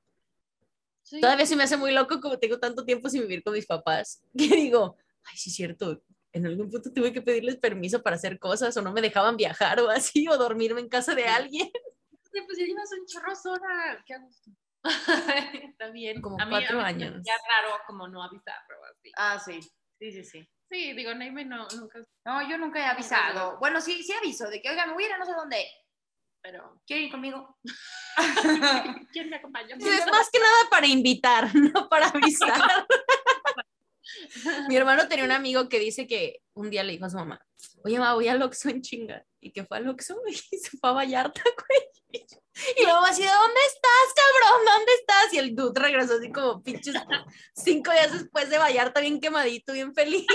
Sí. Todavía se me hace muy loco como tengo tanto tiempo sin vivir con mis papás, [LAUGHS] que digo, ay, sí es cierto, en algún punto tuve que pedirles permiso para hacer cosas o no me dejaban viajar o así, o dormirme en casa de alguien. Sí, pues ya llevas un chorro sola, qué a gusto. [LAUGHS] Está bien. Como A cuatro a mí me años. hacía raro como no avisar, pero así. Ah, sí, sí, sí, sí. Sí, digo, Naime no, nunca, No, yo nunca he avisado. Bueno, sí, sí aviso de que, oiga, me voy a ir a no sé dónde. pero ¿Quieren ir conmigo? [LAUGHS] ¿quién me acompaña? Es más que nada para invitar, [LAUGHS] no para avisar. Mi hermano tenía un amigo que dice que un día le dijo a su mamá, oye, mamá, voy al Oxxo en chinga. Y que fue al Oxxo y [LAUGHS] se fue a Vallarta, güey. Y la mamá así, ¿dónde estás, cabrón? ¿Dónde estás? Y el dude regresó así como pinches cinco días después de Vallarta, bien quemadito, bien feliz.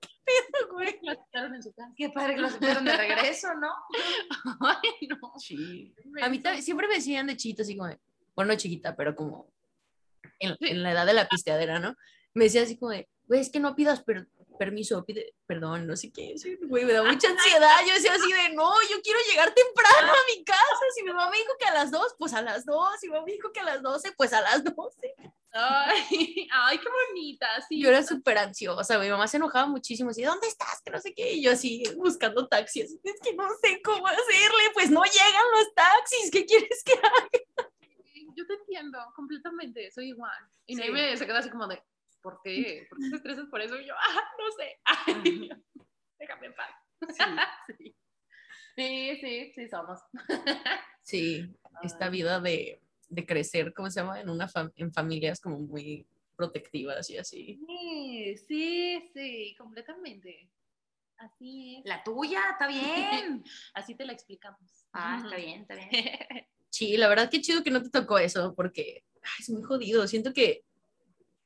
¿Qué pedo, güey? La citaron en su casa. Qué padre que lo supieron de regreso, ¿no? Ay, no. Sí. A mí también, siempre me decían de chiquita, así como, de- bueno, no chiquita, pero como en, en la edad de la pisteadera, ¿no? Me decían así como de, güey, es que no pidas per- permiso, pide perdón, no sé qué, güey, me da mucha ansiedad. Yo decía así de, no, yo quiero llegar temprano a mi casa. Si mi mamá me dijo que a las dos, pues a las dos. Si mi mamá me dijo que a las doce, pues a las doce. Ay, [LAUGHS] ay, qué bonita. Sí, Yo era súper ansiosa, mi mamá se enojaba muchísimo, así, ¿dónde estás? Que no sé qué. Y yo así, buscando taxis. Es que no sé cómo hacerle, pues no llegan los taxis. ¿Qué quieres que haga? yo te entiendo completamente, soy igual. Y Sí. Naime se queda así como de, ¿por qué? ¿Por qué te estresas por eso? Y yo, ah, no sé. [LAUGHS] Ay, déjame en paz. [LAUGHS] Sí. sí, sí, sí somos. [LAUGHS] Sí, esta vida de, de crecer, ¿cómo se llama? En, una fam- en familias como muy protectivas y así. Sí, sí, sí, completamente. Así es. La tuya, está bien. Así te la explicamos. Ah, está bien, está bien. Sí, la verdad que chido que no te tocó eso, porque ay, es muy jodido. Siento que,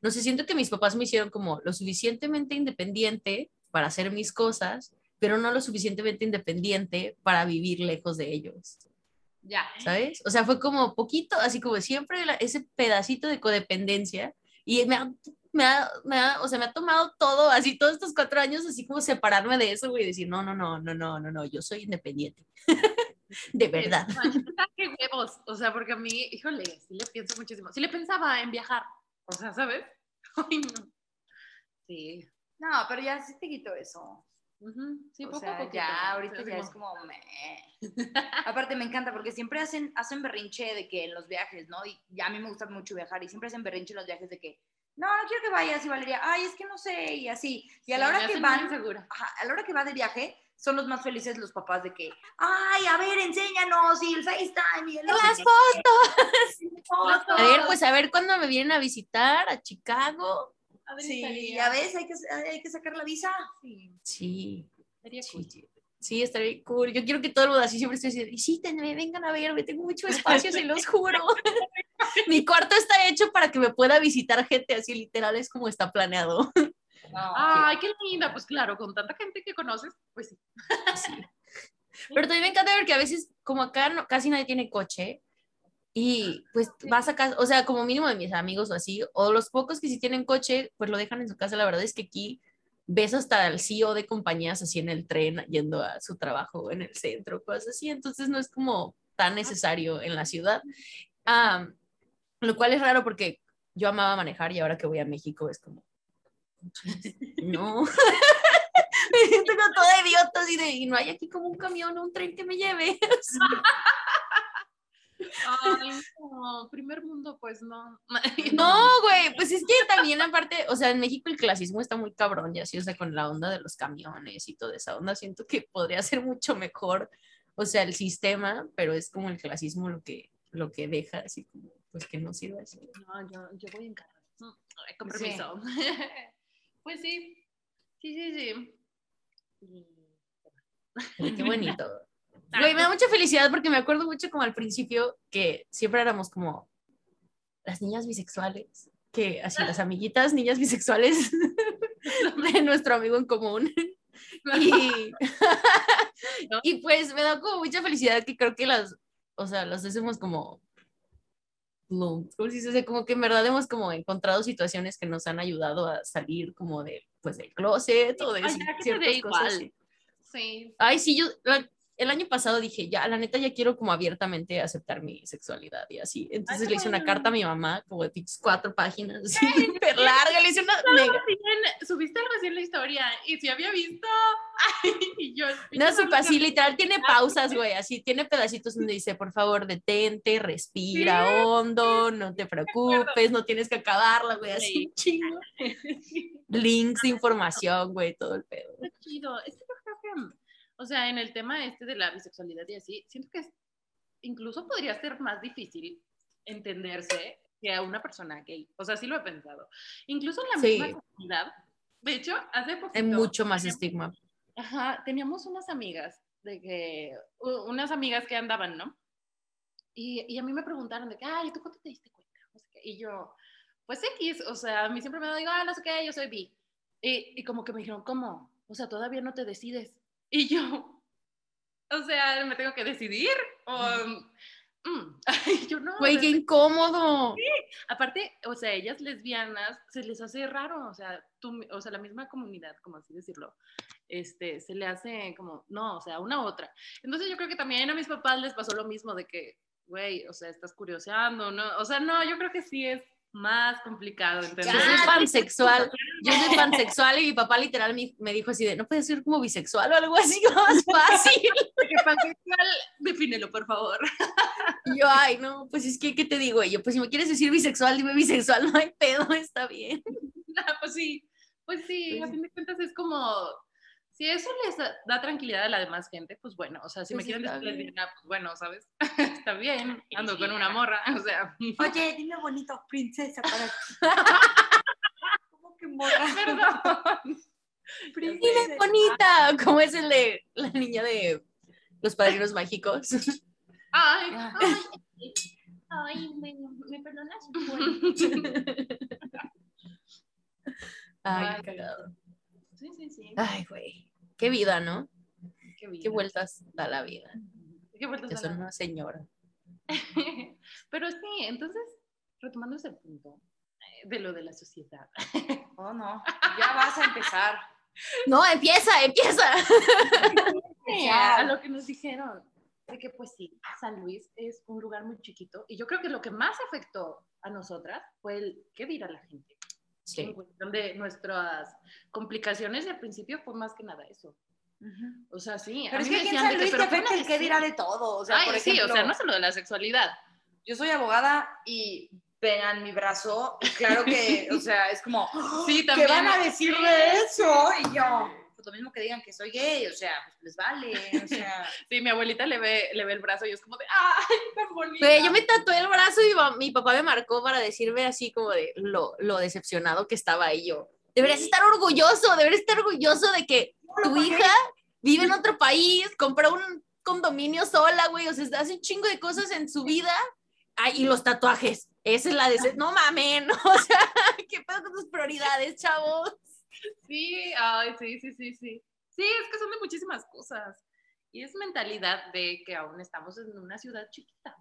no sé, siento que mis papás me hicieron como lo suficientemente independiente para hacer mis cosas, pero no lo suficientemente independiente para vivir lejos de ellos. Ya. ¿Sabes? O sea, fue como poquito, así como siempre, la- ese pedacito de codependencia. Y me ha, me, ha, me ha- o sea, me ha tomado todo, así todos estos cuatro años, así como separarme de eso, güey, y decir, no, no, no, no, no, no, no, yo soy independiente. [LAUGHS] de verdad. Qué huevos. O sea, porque a mí, híjole, sí le pienso muchísimo. Sí le pensaba en viajar. O sea, ¿sabes? [LAUGHS] Ay, no. Sí. No, pero ya sí te quito eso. Sí, o poco sea, a poquito. ya ahorita ya es como meh. [LAUGHS] Aparte me encanta porque siempre hacen, hacen berrinche de que en los viajes, ¿no? Y ya a mí me gusta mucho viajar y siempre hacen berrinche en los viajes de que, no, no quiero que vayas y Valeria, ay, es que no sé, y así. Y a la Sí, hora que van, ajá, a la hora que va de viaje, son los más felices los papás de que, ay, a ver, enséñanos, y el FaceTime, y el... Las fotos. fotos". A ver, pues a ver cuándo me vienen a visitar a Chicago. A ver, Sí, ya ves, hay que, hay que sacar la visa. Sí, Sí, estaría sí, cool. sí. Sí, estaría cool. Yo quiero que todo el mundo así siempre esté diciendo, visítenme, vengan a verme, tengo mucho espacio, se los juro. [LAUGHS] Mi cuarto está hecho para que me pueda visitar gente así, literal, es como está planeado. Ay, qué linda. Pues claro, con tanta gente que conoces, pues sí. Sí. [LAUGHS] Pero también me encanta ver que a veces, como acá no- casi nadie tiene coche, y pues vas a casa, o sea, como mínimo de mis amigos o así, o los pocos que sí tienen coche, pues lo dejan en su casa. La verdad es que aquí ves hasta el CEO de compañías así en el tren yendo a su trabajo en el centro, cosas así. Entonces no es como tan necesario en la ciudad. Ah, lo cual es raro porque yo amaba manejar y ahora que voy a México es como, [LAUGHS] no. [LAUGHS] [LAUGHS] Como toda idiota así de, y no hay aquí como un camión o un tren que me lleve. [LAUGHS] Ay, no, primer mundo, pues no. [LAUGHS] No, güey, pues es que también aparte, o sea, en México el clasismo está muy cabrón y así, o sea, con la onda de los camiones y toda esa onda, siento que podría ser mucho mejor, o sea, el sistema, pero es como el clasismo lo que, lo que deja así como, pues que no sirve así. No, yo, yo voy en carro. Mm, ay, Con Sí. permiso. pues sí. Sí, sí, sí. Y- Qué bonito. [LAUGHS] Güey, me da mucha felicidad porque me acuerdo mucho como al principio que siempre éramos como las niñas bisexuales, que así las amiguitas niñas bisexuales [LAUGHS] de nuestro amigo en común. Y, [LAUGHS] y pues me da como mucha felicidad que creo que las, o sea, las hacemos como bloomed, ¿cómo se dice? O sea, como que en verdad hemos como encontrado situaciones que nos han ayudado a salir como de, pues del closet o de Ay, ciertas cosas. igual. Sí. Ay, sí, yo la- el año pasado dije, ya, la neta, ya quiero como abiertamente aceptar mi sexualidad y así. Entonces qué le hice una carta a mi mamá, como de cuatro páginas, así, [LAUGHS] súper larga, le hice una mega. Bien, subiste algo así en la historia y si había visto. Ay, [LAUGHS] y yo. No, súper así, literal, tiene pausas, güey, así, tiene pedacitos donde dice, por favor, detente, respira hondo, no te preocupes, no tienes que acabarla, güey, así, Sí. chingo. [LAUGHS] Links de información, güey, todo el pedo. Qué chido. Es que, o sea, en el tema este de la bisexualidad y así, siento que es- incluso podría ser más difícil entenderse que a una persona gay. O sea, sí lo he pensado. Incluso en la Sí. misma comunidad. De hecho, hace poquito. Hay mucho más teníamos- estigma. Ajá, teníamos unas amigas, de que, unas amigas que andaban, ¿no? Y, y a mí me preguntaron de que, ay, ¿tú cuánto te diste cuenta? Sé qué. Y yo, pues X, o sea, a mí siempre me digo, ah, no sé qué, yo soy bi. Y, y como que me dijeron, ¿cómo? O sea, todavía no te decides. Y yo, [LAUGHS] o sea, ¿me tengo que decidir? O, mm, [LAUGHS] yo no. Güey, qué incómodo. Aparte, o sea, ellas lesbianas se les hace raro, o sea, tú, o sea, la misma comunidad, como así decirlo, este, se le hace como, no, o sea, una u otra. Entonces yo creo que también a mis papás les pasó lo mismo de que, güey, o sea, estás curioseando, ¿no? O sea, no, yo creo que sí es más complicado Yo entender. soy pansexual, yo soy pansexual y mi papá literal me, me dijo así de, ¿no puedes ser como bisexual o algo así [LAUGHS] más fácil? que pansexual, defínelo, por favor. Y yo, ay, no, pues es que, ¿qué te digo? Y yo, pues si me quieres decir bisexual, dime bisexual, [LAUGHS] no hay pedo, está bien. [LAUGHS] Ah, pues sí, pues sí, Pues a fin de cuentas es como, si eso les da, da tranquilidad a la demás gente, pues bueno, o sea, si me Pues quieren decir lesbiana, pues bueno, ¿sabes? [LAUGHS] está bien, ando con una morra, [LAUGHS] o sea, Oye, dime bonito, princesa, para [LAUGHS] ¿Cómo que morra? perdón. Princesa. Bonita, como es el de la niña de los padrinos mágicos. Ay, Ah. ay, ay, me, me perdonas. Ay, Ay. qué cagado. Sí, sí, sí. Ay, güey, qué vida, ¿no? Qué, vida. Qué vueltas da la vida. Qué vueltas Yo da soy la una señora. [LAUGHS] Pero sí, entonces, retomando ese punto eh, de lo de la sociedad. [LAUGHS] Oh, no, ya vas a empezar. No, empieza, empieza. [LAUGHS] a lo que nos dijeron, de que pues sí, San Luis es un lugar muy chiquito y yo creo que lo que más afectó a nosotras fue el qué dirá la gente. En cuestión de nuestras complicaciones al principio fue más que nada eso. O sea, sí. Pero a es que aquí en San que, Luis te afecta una el qué dirá de todo. O sea, Ay, por sí, o ejemplo, sea, no solo de la sexualidad. yo soy abogada y vean mi brazo claro que, o sea, es como, [LAUGHS] Sí, ¿qué también. van a decir de eso? Y yo, pues lo mismo que digan que soy gay, o sea, pues les vale, o sea. [LAUGHS] Sí, mi abuelita le ve, le ve el brazo y es como de, ¡ay, tan bonito! Güey, yo me tatué el brazo y mi papá me marcó para decirme así como de lo, lo decepcionado que estaba ahí yo. Deberías estar orgulloso, deberías estar orgulloso de que tu hija vive en otro país, compró un condominio sola, güey, o sea, hace un chingo de cosas en su vida. Y los tatuajes, esa es la de... No mamen, [LAUGHS] o sea, [LAUGHS] ¿qué pedo con tus prioridades, chavos? Sí, ay, sí, sí, sí, sí. Sí, es que son de muchísimas cosas. Y es mentalidad de que aún estamos en una ciudad chiquita.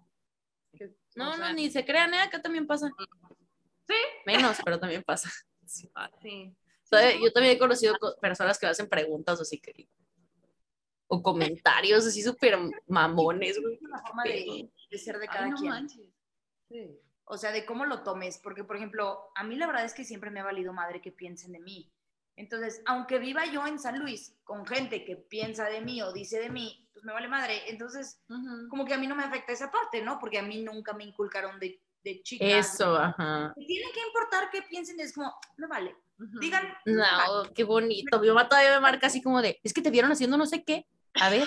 Que, No, o no, sea, ni se crean, ¿eh? acá también pasa. Sí. Menos, pero también pasa. [LAUGHS] sí. Yo también he conocido co- personas que me hacen preguntas así que. O comentarios así súper mamones, güey. Es una forma de, de ser de cada Ay, no quien. manches. Sí. O sea, de cómo lo tomes. Porque, por ejemplo, a mí la verdad es que siempre me ha valido madre que piensen de mí. Entonces, aunque viva yo en San Luis con gente que piensa de mí o dice de mí, pues me vale madre. Entonces, como que a mí no me afecta esa parte, ¿no? Porque a mí nunca me inculcaron de, de chica. Eso, ajá. Me tiene que importar que piensen, es como, no vale. Ujú. Digan, No, qué bonito. Mi mamá todavía me marca así como de, es que te vieron haciendo no sé qué. A ver,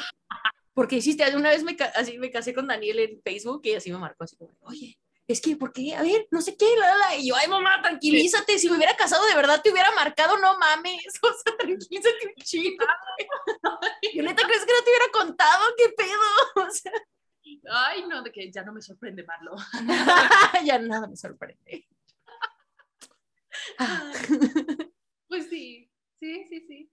porque hiciste, una vez me, así me casé con Daniel en Facebook y así me marcó así como, oye, es que, ¿por qué? A ver, no sé qué, la. Y yo, ay, mamá, tranquilízate. Si me hubiera casado de verdad, te hubiera marcado, no mames. [LAUGHS] O sea, tranquilízate un. Yo [LAUGHS] neta, ¿crees que no te hubiera contado? ¿Qué pedo? [LAUGHS] O sea, Ay, no, de que ya no me sorprende Marlo. ya nada me sorprende. Pues sí, sí, sí, sí.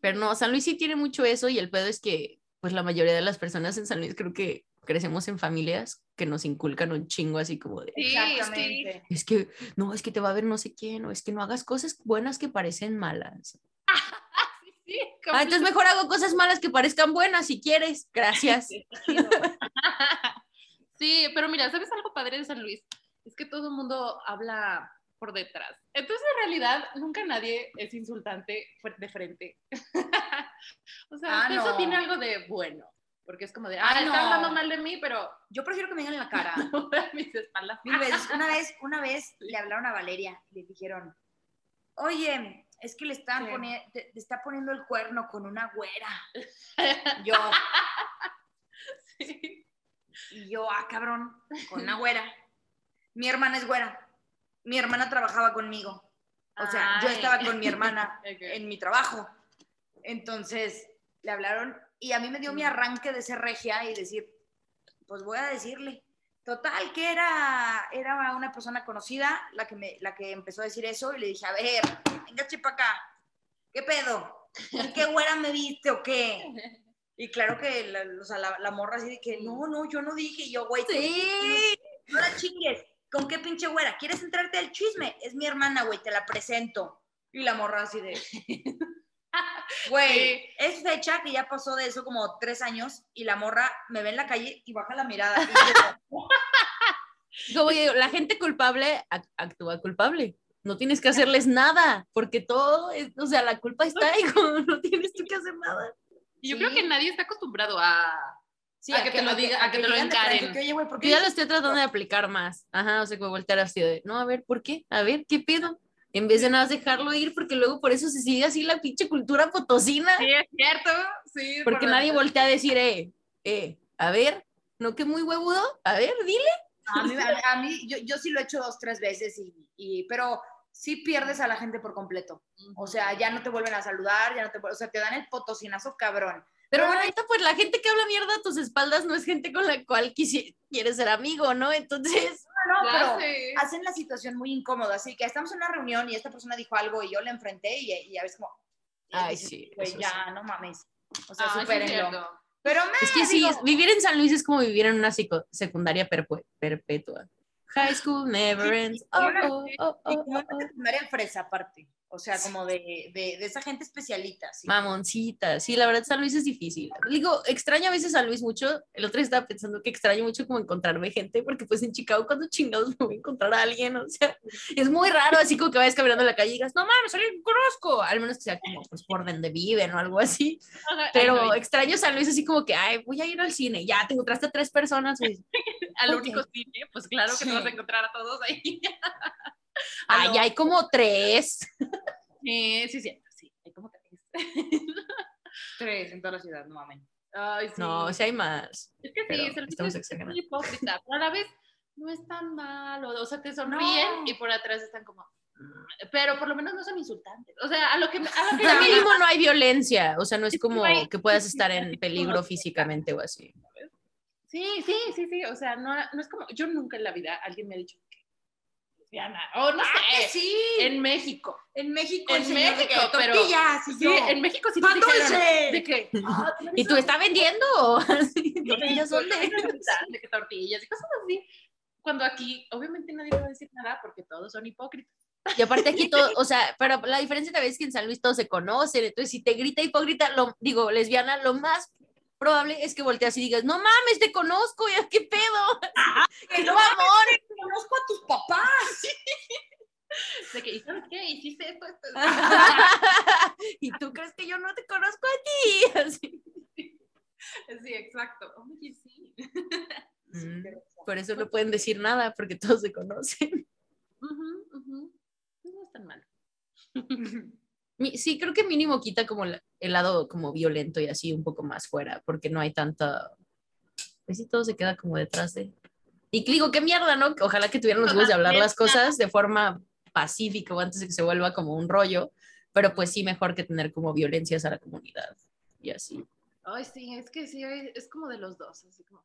Pero no, San Luis sí tiene mucho eso y el pedo es que, pues la mayoría de las personas en San Luis creo que crecemos en familias que nos inculcan un chingo así como de, Sí, exactamente. es que, no, es que te va a ver no sé quién, o es que no hagas cosas buenas que parecen malas. [LAUGHS] Sí, sí, Ah, entonces mejor hago cosas malas que parezcan buenas si quieres. Gracias. [LAUGHS] Sí, pero mira, ¿sabes algo padre de San Luis? Es que todo el mundo habla por detrás. Entonces, en realidad, nunca nadie es insultante de frente. [LAUGHS] o sea, Ah, eso no. tiene algo de bueno. Porque es como de, ah, Ah, está no. hablando mal de mí, pero Yo prefiero que me digan en la cara. [LAUGHS] mis espaldas. Mil veces. Una vez, una vez [LAUGHS] le hablaron a Valeria y le dijeron, oye, es que le están Sí. poni- te, te está poniendo el cuerno con una güera. [LAUGHS] Yo, Sí. y yo, ah, cabrón, con una güera. Mi hermana es güera. Mi hermana trabajaba conmigo. O sea, yo Ay. estaba con mi hermana Ok. en mi trabajo. Entonces, le hablaron y a mí me dio mi arranque de ser regia y decir, pues voy a decirle. Total, que era, era una persona conocida la que, me, la que empezó a decir eso y le dije, a ver, venga, para acá. ¿Qué pedo? ¿En ¿Qué güera me viste o qué? [LAUGHS] Y claro que la, o sea, la, la morra así de que, no, no, yo no dije, Y yo, güey, tú Sí. no la chingues. ¿Con qué pinche güera? ¿Quieres entrarte al chisme? Es mi hermana, güey, te la presento. Y la morra así de... [LAUGHS] [LAUGHS] Güey, Sí. es fecha que ya pasó de eso como tres años y la morra me ve en la calle y baja la mirada. [LAUGHS] Y yo, Como digo, la gente culpable ac- actúa culpable. No tienes que hacerles nada, porque todo, es- o sea, la culpa está ahí, [LAUGHS] como no tienes tú que hacer nada. Y yo Sí. creo que nadie está acostumbrado a... sí, A que te lo diga- a que te lo encaren. que, Oye, güey, ¿por Yo ya lo estoy tratando de aplicar más. Ajá, o sea, que voy a voltear así de, no, a ver, ¿por qué? A ver, ¿qué pedo? En vez de nada más dejarlo ir, porque luego por eso se sigue así la pinche cultura potosina, Sí, es cierto. Sí, porque por nadie voltea a decir, eh, eh, a ver, ¿no que muy huevudo? A ver, dile. A mí, a- mí- yo, yo sí lo he hecho dos, tres veces, y, y- pero sí pierdes a la gente por completo. O sea, ya no te vuelven a saludar, ya no te, o sea, te dan el potosinazo cabrón. Pero bueno, la neta, pues la gente que habla mierda a tus espaldas no es gente con la cual quieres ser amigo, ¿no? Entonces, [LAUGHS] No, no, pero hacen la situación muy incómoda. Así que estamos en una reunión y esta persona dijo algo y yo le enfrenté y, y a veces como, Ay, dices, sí, eso ya, no mames. O sea, Ah, supérenlo. Pero me Es que sí, digo, vivir en San Luis es como vivir en una psico- secundaria perpetua. High school never ends. Oh, oh, oh, y oh, como oh, una secundaria fresa aparte. O sea, como de, de, de esa gente especialita. sí. Mamoncita, sí, la verdad San Luis es difícil. Digo, extraño a veces San Luis mucho. El otro día estaba pensando que extraño mucho como encontrarme gente, porque pues en Chicago cuando chingados me voy a encontrar a alguien, o sea, es muy raro así como que vayas caminando en la calle y digas, no mames, alguien conozco, al menos que sea como pues por donde viven o algo así. Pero ay, no, extraño San Luis así como que, ay, voy a ir al cine, ya te encontraste a tres personas, güey. [LAUGHS] al ok. único cine, pues claro que te Sí. vas a encontrar a todos ahí. [LAUGHS] Ay, ya hay como tres. Sí, sí, sí, sí, hay como tres. Tres en toda la ciudad, no mames. Ay, sí. No, o sea, hay más. es que sí, San Luis estamos es- es muy hipócrita, pero a la vez no es tan malo, o sea, te sonríen No. y por atrás están como, "Mm", pero por lo menos no son insultantes, o sea, a lo que, me- a lo que [LAUGHS] Pero mínimo no hay violencia, o sea, no es Es como que puedas estar en peligro físicamente o así. Sí, sí, sí, sí, o sea, no, no es como, yo nunca en la vida alguien me ha dicho lesbiana, o no Ah, sé, sí. en México. En México, En de que, México, pero- tortillas y Sí, yo. en México sí te ¡Pan dijeron de que, [LAUGHS] ah, ¿tú ¿Y tú estás vendiendo? [LAUGHS] ¿Tortillas México, dónde? [LAUGHS] de que tortillas y cosas así. Cuando aquí, obviamente nadie va a decir nada porque todos son hipócritas. Y aparte aquí todo, o sea, pero la diferencia también es que en San Luis todos se conocen, entonces si te grita hipócrita, lo, digo, lesbiana, lo más probable es que volteas y digas, no mames, te conozco, ya qué pedo. [LAUGHS] Que no no amor. conozco a tus papás. [LAUGHS] De que, ¿y sabes qué? Hiciste esto, esto. [LAUGHS] y tú crees que yo no te conozco a ti. Así. Sí, exacto. Oye, sí. Mm, Por eso no pueden decir nada, porque todos se conocen. No es tan malo. Sí, creo que mínimo quita como la- el lado como violento y así un poco más fuera, porque no hay tanta, pues sí, todo se queda como detrás de... Y digo, qué mierda, ¿no? Ojalá que tuvieran los huevos de hablar las cosas de forma pacífica o antes de que se vuelva como un rollo, pero pues sí, mejor que tener como violencias a la comunidad y así. Ay, sí, es que sí, es como de los dos, así como.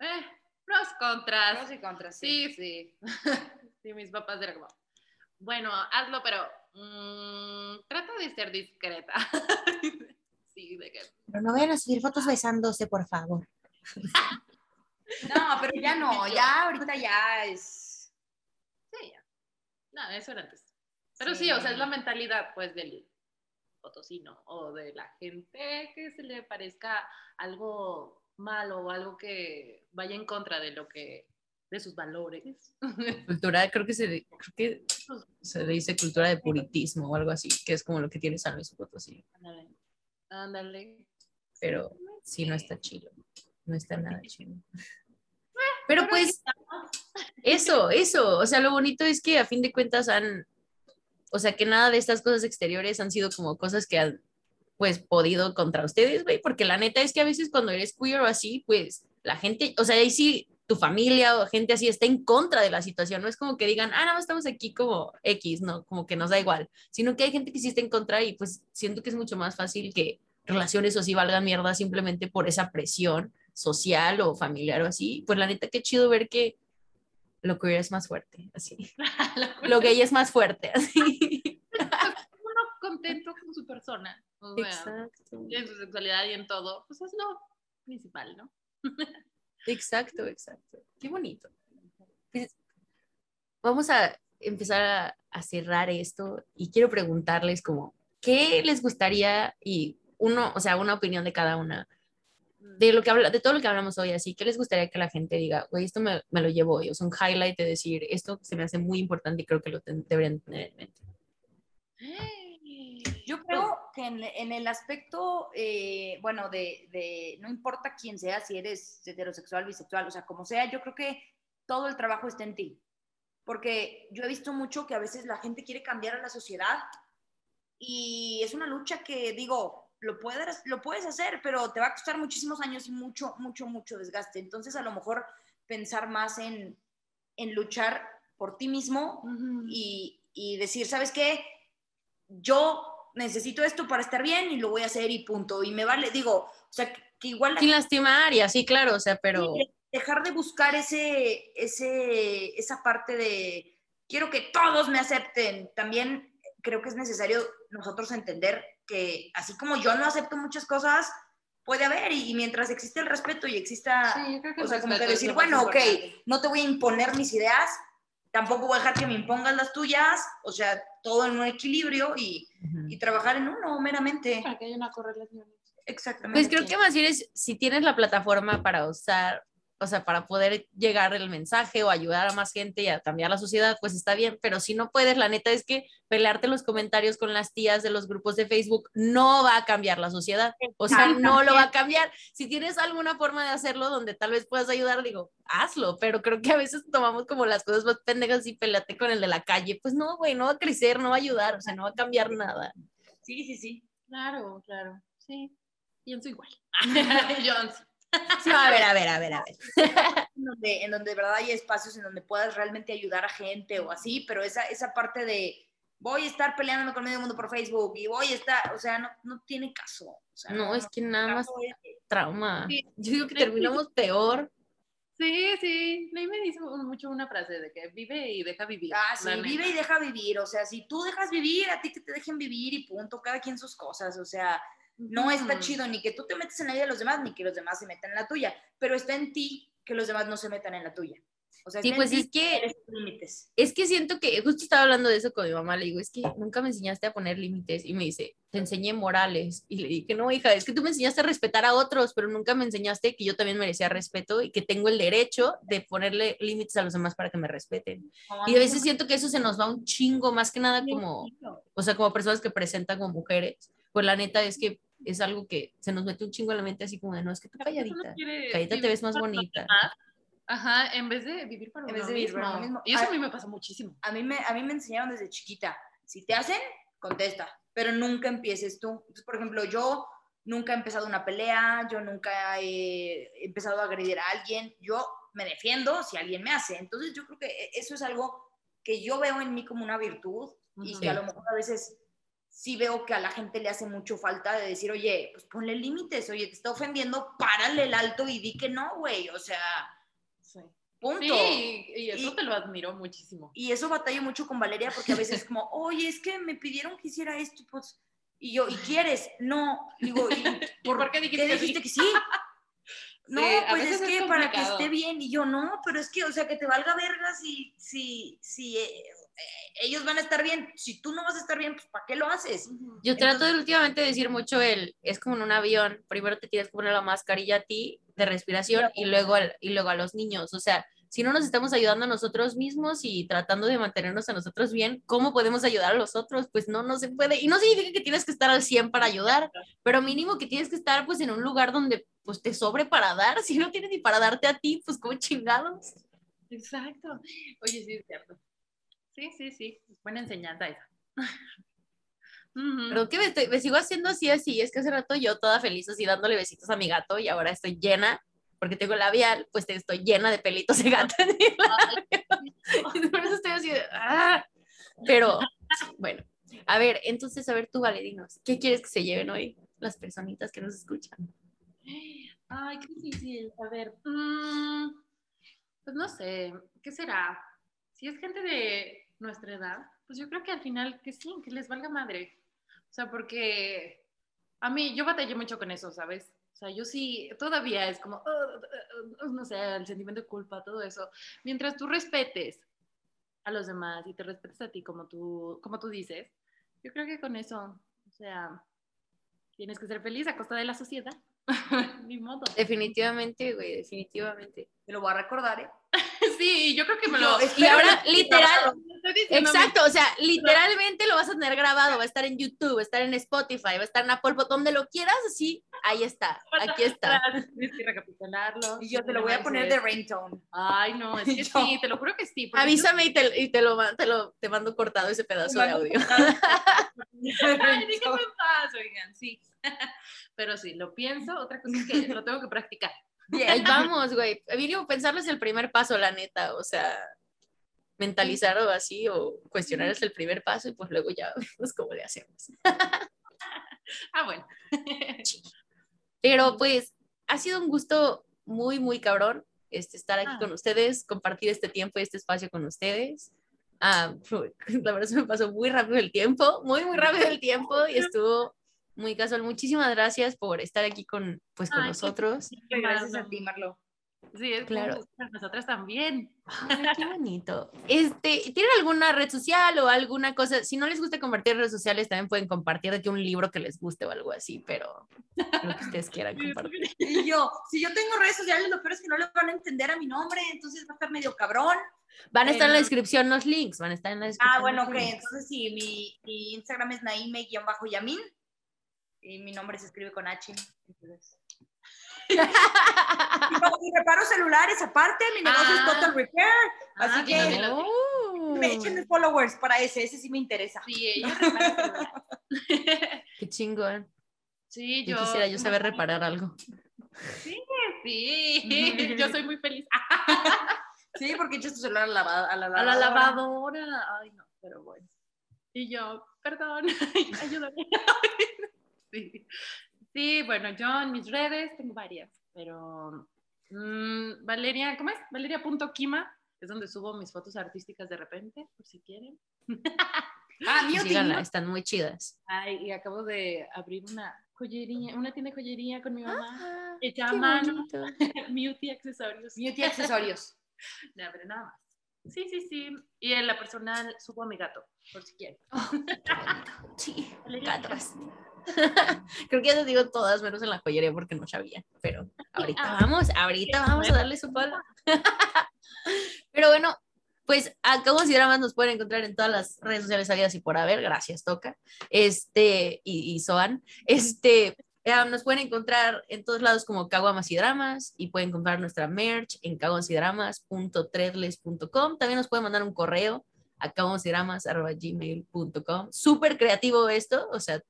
Eh, pros, contras. Pros y contras, sí. Sí, sí. [LAUGHS] Sí, mis papás eran como, bueno, hazlo, pero mm, trata de ser discreta. [LAUGHS] Sí, de que. Pero no vayan a subir fotos besándose, por favor. [LAUGHS] No, pero ya no, ya ahorita ya es. Sí, ya. No, eso era antes. Pero sí. Sí. o sea, es la mentalidad, pues, del potosino o de la gente que se le parezca algo malo o algo que vaya en contra de lo que, de sus valores. Cultura, creo que se, creo que se le dice cultura de puritismo o algo así, que es como lo que tiene San Luis Potosí. Ándale. Ándale. pero sí no está chido, no está nada [LAUGHS] chido. Pero pues eso, eso, o sea, lo bonito es que a fin de cuentas han, o sea, que nada de estas cosas exteriores han sido como cosas que han pues podido contra ustedes, güey, porque la neta es que a veces cuando eres queer o así, pues la gente, o sea, ahí sí tu familia o gente así está en contra de la situación, no es como que digan, ah, no, estamos aquí como X, no, como que nos da igual, sino que hay gente que sí está en contra y pues siento que es mucho más fácil que relaciones o sí valgan mierda simplemente por esa presión social o familiar o así, pues la neta qué chido ver que lo queer es más fuerte, así, [LAUGHS] lo gay es más fuerte, así. [LAUGHS] Uno contento con su persona. O sea, Exacto. en su sexualidad y en todo, pues es lo principal, ¿no? [LAUGHS] Exacto, exacto. Qué bonito. Pues, vamos a empezar a, a cerrar esto y quiero preguntarles como, ¿qué les gustaría y uno, o sea, una opinión de cada una de lo que habla, de todo lo que hablamos hoy, así, ¿qué les gustaría que la gente diga, güey, esto me, me lo llevo hoy? O sea, un highlight de decir, esto se me hace muy importante y creo que lo ten- deberían tener en mente. Que en, en el aspecto, eh, bueno, de, de no importa quién sea, si eres heterosexual, bisexual, o sea, como sea, yo creo que todo el trabajo está en ti. Porque yo he visto mucho que a veces la gente quiere cambiar a la sociedad y es una lucha que digo, lo puedes, lo puedes hacer, pero te va a costar muchísimos años y mucho, mucho, mucho desgaste. Entonces, a lo mejor pensar más en, en luchar por ti mismo y, y decir, ¿sabes qué? Yo necesito esto para estar bien y lo voy a hacer y punto. Y me vale, digo, o sea, que, que igual Sin lastimar y así, claro, o sea, pero... Dejar de buscar ese, ese, esa parte de quiero que todos me acepten. También creo que es necesario nosotros entender que así como yo no acepto muchas cosas, puede haber y, y mientras existe el respeto y exista, Sí, yo creo que o sea, como que decir, bueno, ok, no te voy a imponer mis ideas, tampoco voy a dejar que me impongan las tuyas, o sea, todo en un equilibrio y, y trabajar en uno meramente. Para que haya una correlación. Exactamente. Pues creo que más bien es, si tienes la plataforma para usar, o sea, para poder llegar el mensaje o ayudar a más gente y a cambiar la sociedad, pues está bien, pero si no puedes, la neta es que pelearte en los comentarios con las tías de los grupos de Facebook no va a cambiar la sociedad, o sea, no lo va a cambiar. Si tienes alguna forma de hacerlo donde tal vez puedas ayudar, digo, hazlo, pero creo que a veces tomamos como las cosas más pendejas y peleate con el de la calle, pues no, güey, no va a crecer, no va a ayudar, o sea, no va a cambiar nada. Sí, sí, sí. Claro, claro. Sí. Pienso igual. [LAUGHS] [LAUGHS] Yo sí. A ver, a ver, a ver, a ver. [LAUGHS] en donde, en donde de verdad hay espacios en donde puedas realmente ayudar a gente o así, pero esa, esa parte de voy a estar peleándome con medio mundo por Facebook y voy a estar, o sea, no, no tiene caso. O sea, No, es que nada más es- trauma. Sí. Yo digo que terminamos peor. Sí, sí. Leí me dice mucho una frase de que vive y deja vivir. Ah, sí, vive y deja vivir, o sea, si tú dejas vivir, a ti que te dejen vivir y punto, cada quien sus cosas, o sea, no está chido ni que tú te metas en la vida de los demás, ni que los demás se metan en la tuya, pero está en ti que los demás no se metan en la tuya. O sea, Sí, pues es que- límites. Es que siento que justo estaba hablando de eso con mi mamá, le digo, es que nunca me enseñaste a poner límites y me dice, te enseñé morales y le dije, no, hija, es que tú me enseñaste a respetar a otros, pero nunca me enseñaste que yo también merecía respeto y que tengo el derecho de ponerle límites a los demás para que me respeten. Y a veces siento que eso se nos va un chingo, más que nada como, o sea, como personas que presentan como mujeres, pues la neta es que es algo que se nos mete un chingo en la mente así como de, no, es que tú calladita, calladita te ves más bonita. Ajá, en vez de vivir para En uno vez de vivir mismo. para uno mismo. Y eso Ah, a mí me pasa muchísimo. a mí, me, a mí me enseñaron desde chiquita, si te hacen, contesta, pero nunca empieces tú. Entonces, por ejemplo, yo nunca he empezado una pelea, yo nunca he empezado a agredir a alguien, yo me defiendo si alguien me hace. Entonces, yo creo que e, eso es algo que yo veo en mí como una virtud y que a lo mejor a veces sí veo que a la gente le hace mucho falta de decir, oye, pues ponle límites, oye, te está ofendiendo, párale el alto y di que no, güey, o sea, Sí. punto. Sí, y eso Y- te lo admiro muchísimo. Y eso batallo mucho con Valeria porque a veces es como, [LAUGHS] oye, es que me pidieron que hiciera esto, pues, y yo, ¿y quieres? No, digo, ¿y [LAUGHS] por qué dijiste que sí? dijiste que sí? [LAUGHS] No, pues es es que para que esté bien, y yo, no, pero es que, o sea, que te valga verga si, si, si eh, ellos van a estar bien, si tú no vas a estar bien, pues, ¿para qué lo haces? Yo trato Entonces- de últimamente decir mucho el, es como en un avión, primero te tienes que poner la mascarilla a ti de respiración y luego, al- y luego a los niños, o sea, si no nos estamos ayudando a nosotros mismos y tratando de mantenernos a nosotros bien, ¿cómo podemos ayudar a los otros? Pues no, no se puede. Y no significa que tienes que estar al 100 para ayudar, pero mínimo que tienes que estar pues en un lugar donde pues te sobre para dar. [LAUGHS] Si no tienes ni para darte a ti, pues como chingados. Exacto. Oye, sí, es cierto. Sí, sí, sí. Buena enseñanza esa. [LAUGHS] Ujú. Pero que me, estoy- me sigo haciendo así, así. Es que hace rato yo toda feliz así dándole besitos a mi gato y ahora estoy llena, porque tengo labial, pues estoy llena de pelitos de gato en mi labio. Por eso estoy así de, ¡ah! Pero, bueno. A ver, entonces, a ver tú, Valerinos, ¿qué quieres que se lleven hoy las personitas que nos escuchan? Ay, qué difícil. A ver, mm, pues no sé, ¿qué será? Si es gente de nuestra edad, pues yo creo que al final que sí, que les valga madre. O sea, porque a mí, yo batallé mucho con eso, ¿sabes? O sea, yo sí, todavía es como, "Oh, oh, oh", no sé, el sentimiento de culpa, todo eso. Mientras tú respetes a los demás y te respetes a ti como tú, como tú dices, yo creo que con eso, o sea, tienes que ser feliz a costa de la sociedad. [LAUGHS] Ni modo. Definitivamente, güey, definitivamente. Te lo voy a recordar, ¿eh? [LAUGHS] Sí, yo creo que me lo. Y ahora, literal, Exacto, o sea, literalmente lo vas a tener grabado, va a estar en YouTube, va a estar en Spotify, va a estar en Apple, donde lo quieras, así, ahí está, aquí está. Tienes que recapitularlo. Y yo te lo voy a poner de ringtone. Ay, no, es que [LAUGHS] sí, te lo juro que sí. Avísame y te, y te lo, te lo te mando cortado ese pedazo de audio. [LAUGHS] Ay, déjenme en paz, oigan, sí. Pero sí, lo pienso. Otra cosa es que lo tengo que practicar. Ahí vamos, güey. Mínimo pensarlo es el primer paso, la neta, o sea, mentalizarlo así o cuestionar es el primer paso y pues luego ya vemos cómo le hacemos. [LAUGHS] Ah, bueno. Pero pues ha sido un gusto muy, muy cabrón este, estar aquí Ah. con ustedes, compartir este tiempo y este espacio con ustedes. Ah, [LAUGHS] la verdad se me pasó muy rápido el tiempo, muy, muy rápido el tiempo y estuvo muy casual. Muchísimas gracias por estar aquí con, pues, con Ay, qué nosotros. Gracias a ti, Marlo. Sí, es Claro. claro. nosotras también. Ay, qué bonito. Este, ¿tienen alguna red social o alguna cosa? Si no les gusta compartir redes sociales, también pueden compartir de que un libro que les guste o algo así, pero lo que ustedes quieran compartir. [LAUGHS] Y yo, si yo tengo redes sociales, lo peor es que no le van a entender a mi nombre, entonces va a estar medio cabrón. Van a estar en la Eh, descripción los links, van a estar en la descripción. Ah, bueno, ok. links. Entonces sí, mi, mi Instagram es naime-yamin y mi nombre se escribe con H. entonces. [LAUGHS] Y, no, y reparo celulares aparte, mi negocio es Ah. Total Repair. Así Ah, que también lo- Oh, me echen followers para ese, ese sí me interesa. Sí, ella repara celulares. [LAUGHS] Qué chingón. Sí, Yo yo. quisiera yo saber reparar algo. Sí, [LAUGHS] yo soy muy feliz. Sí, porque echas tu celular a la, a la A lavadora. la lavadora. Ay, no, pero bueno. Y yo, perdón, ayúdame. Sí. Sí, bueno, yo en mis redes tengo varias, pero mm, Valeria, ¿cómo es? Valeria.kima, es donde subo mis fotos artísticas de repente, por si quieren. [LAUGHS] Ah, síganla, ¿no? están muy chidas. Ay, y acabo de abrir una joyería, una tienda de joyería con mi mamá. Ah, Hecha a mano. Beauty accesorios. Beauty accesorios. [LAUGHS] No, pero nada más. Sí, sí, sí. Y en la personal subo a mi gato, por si quieren. Oh. [LAUGHS] Sí, gatos. [LAUGHS] Creo que ya te digo todas menos en la joyería porque no sabía, pero ahorita Ah. vamos, ahorita vamos a darle su palo. [LAUGHS] Pero bueno, pues a Cabos y Dramas nos pueden encontrar en todas las redes sociales salidas y por haber, gracias Toca, este, y, y Soan, este, eh, nos pueden encontrar en todos lados como Caguamas y Dramas y pueden comprar nuestra merch en caguamasdramas.threadless.com. También nos pueden mandar un correo a caguamasdramas.gmail.com. Súper creativo esto, o sea,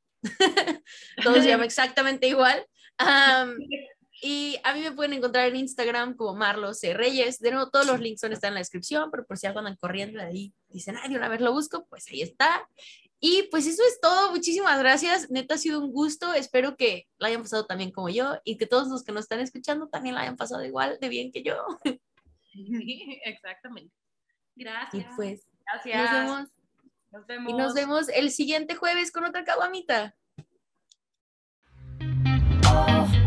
todo se llama exactamente igual. Am, y a mí me pueden encontrar en Instagram como Marlo C. Reyes. De nuevo, todos los links son, están en la descripción, pero por si algo andan corriendo de ahí, dicen, ay, de una vez lo busco, pues ahí está. Y pues eso es todo. Muchísimas gracias. Neta, ha sido un gusto. Espero que la hayan pasado también como yo y que todos los que nos están escuchando también la hayan pasado igual de bien que yo. [LAUGHS] Exactamente. Y Gracias. pues Gracias. nos vemos. Nos vemos. Y nos vemos el siguiente jueves con otra caguamita. Oh.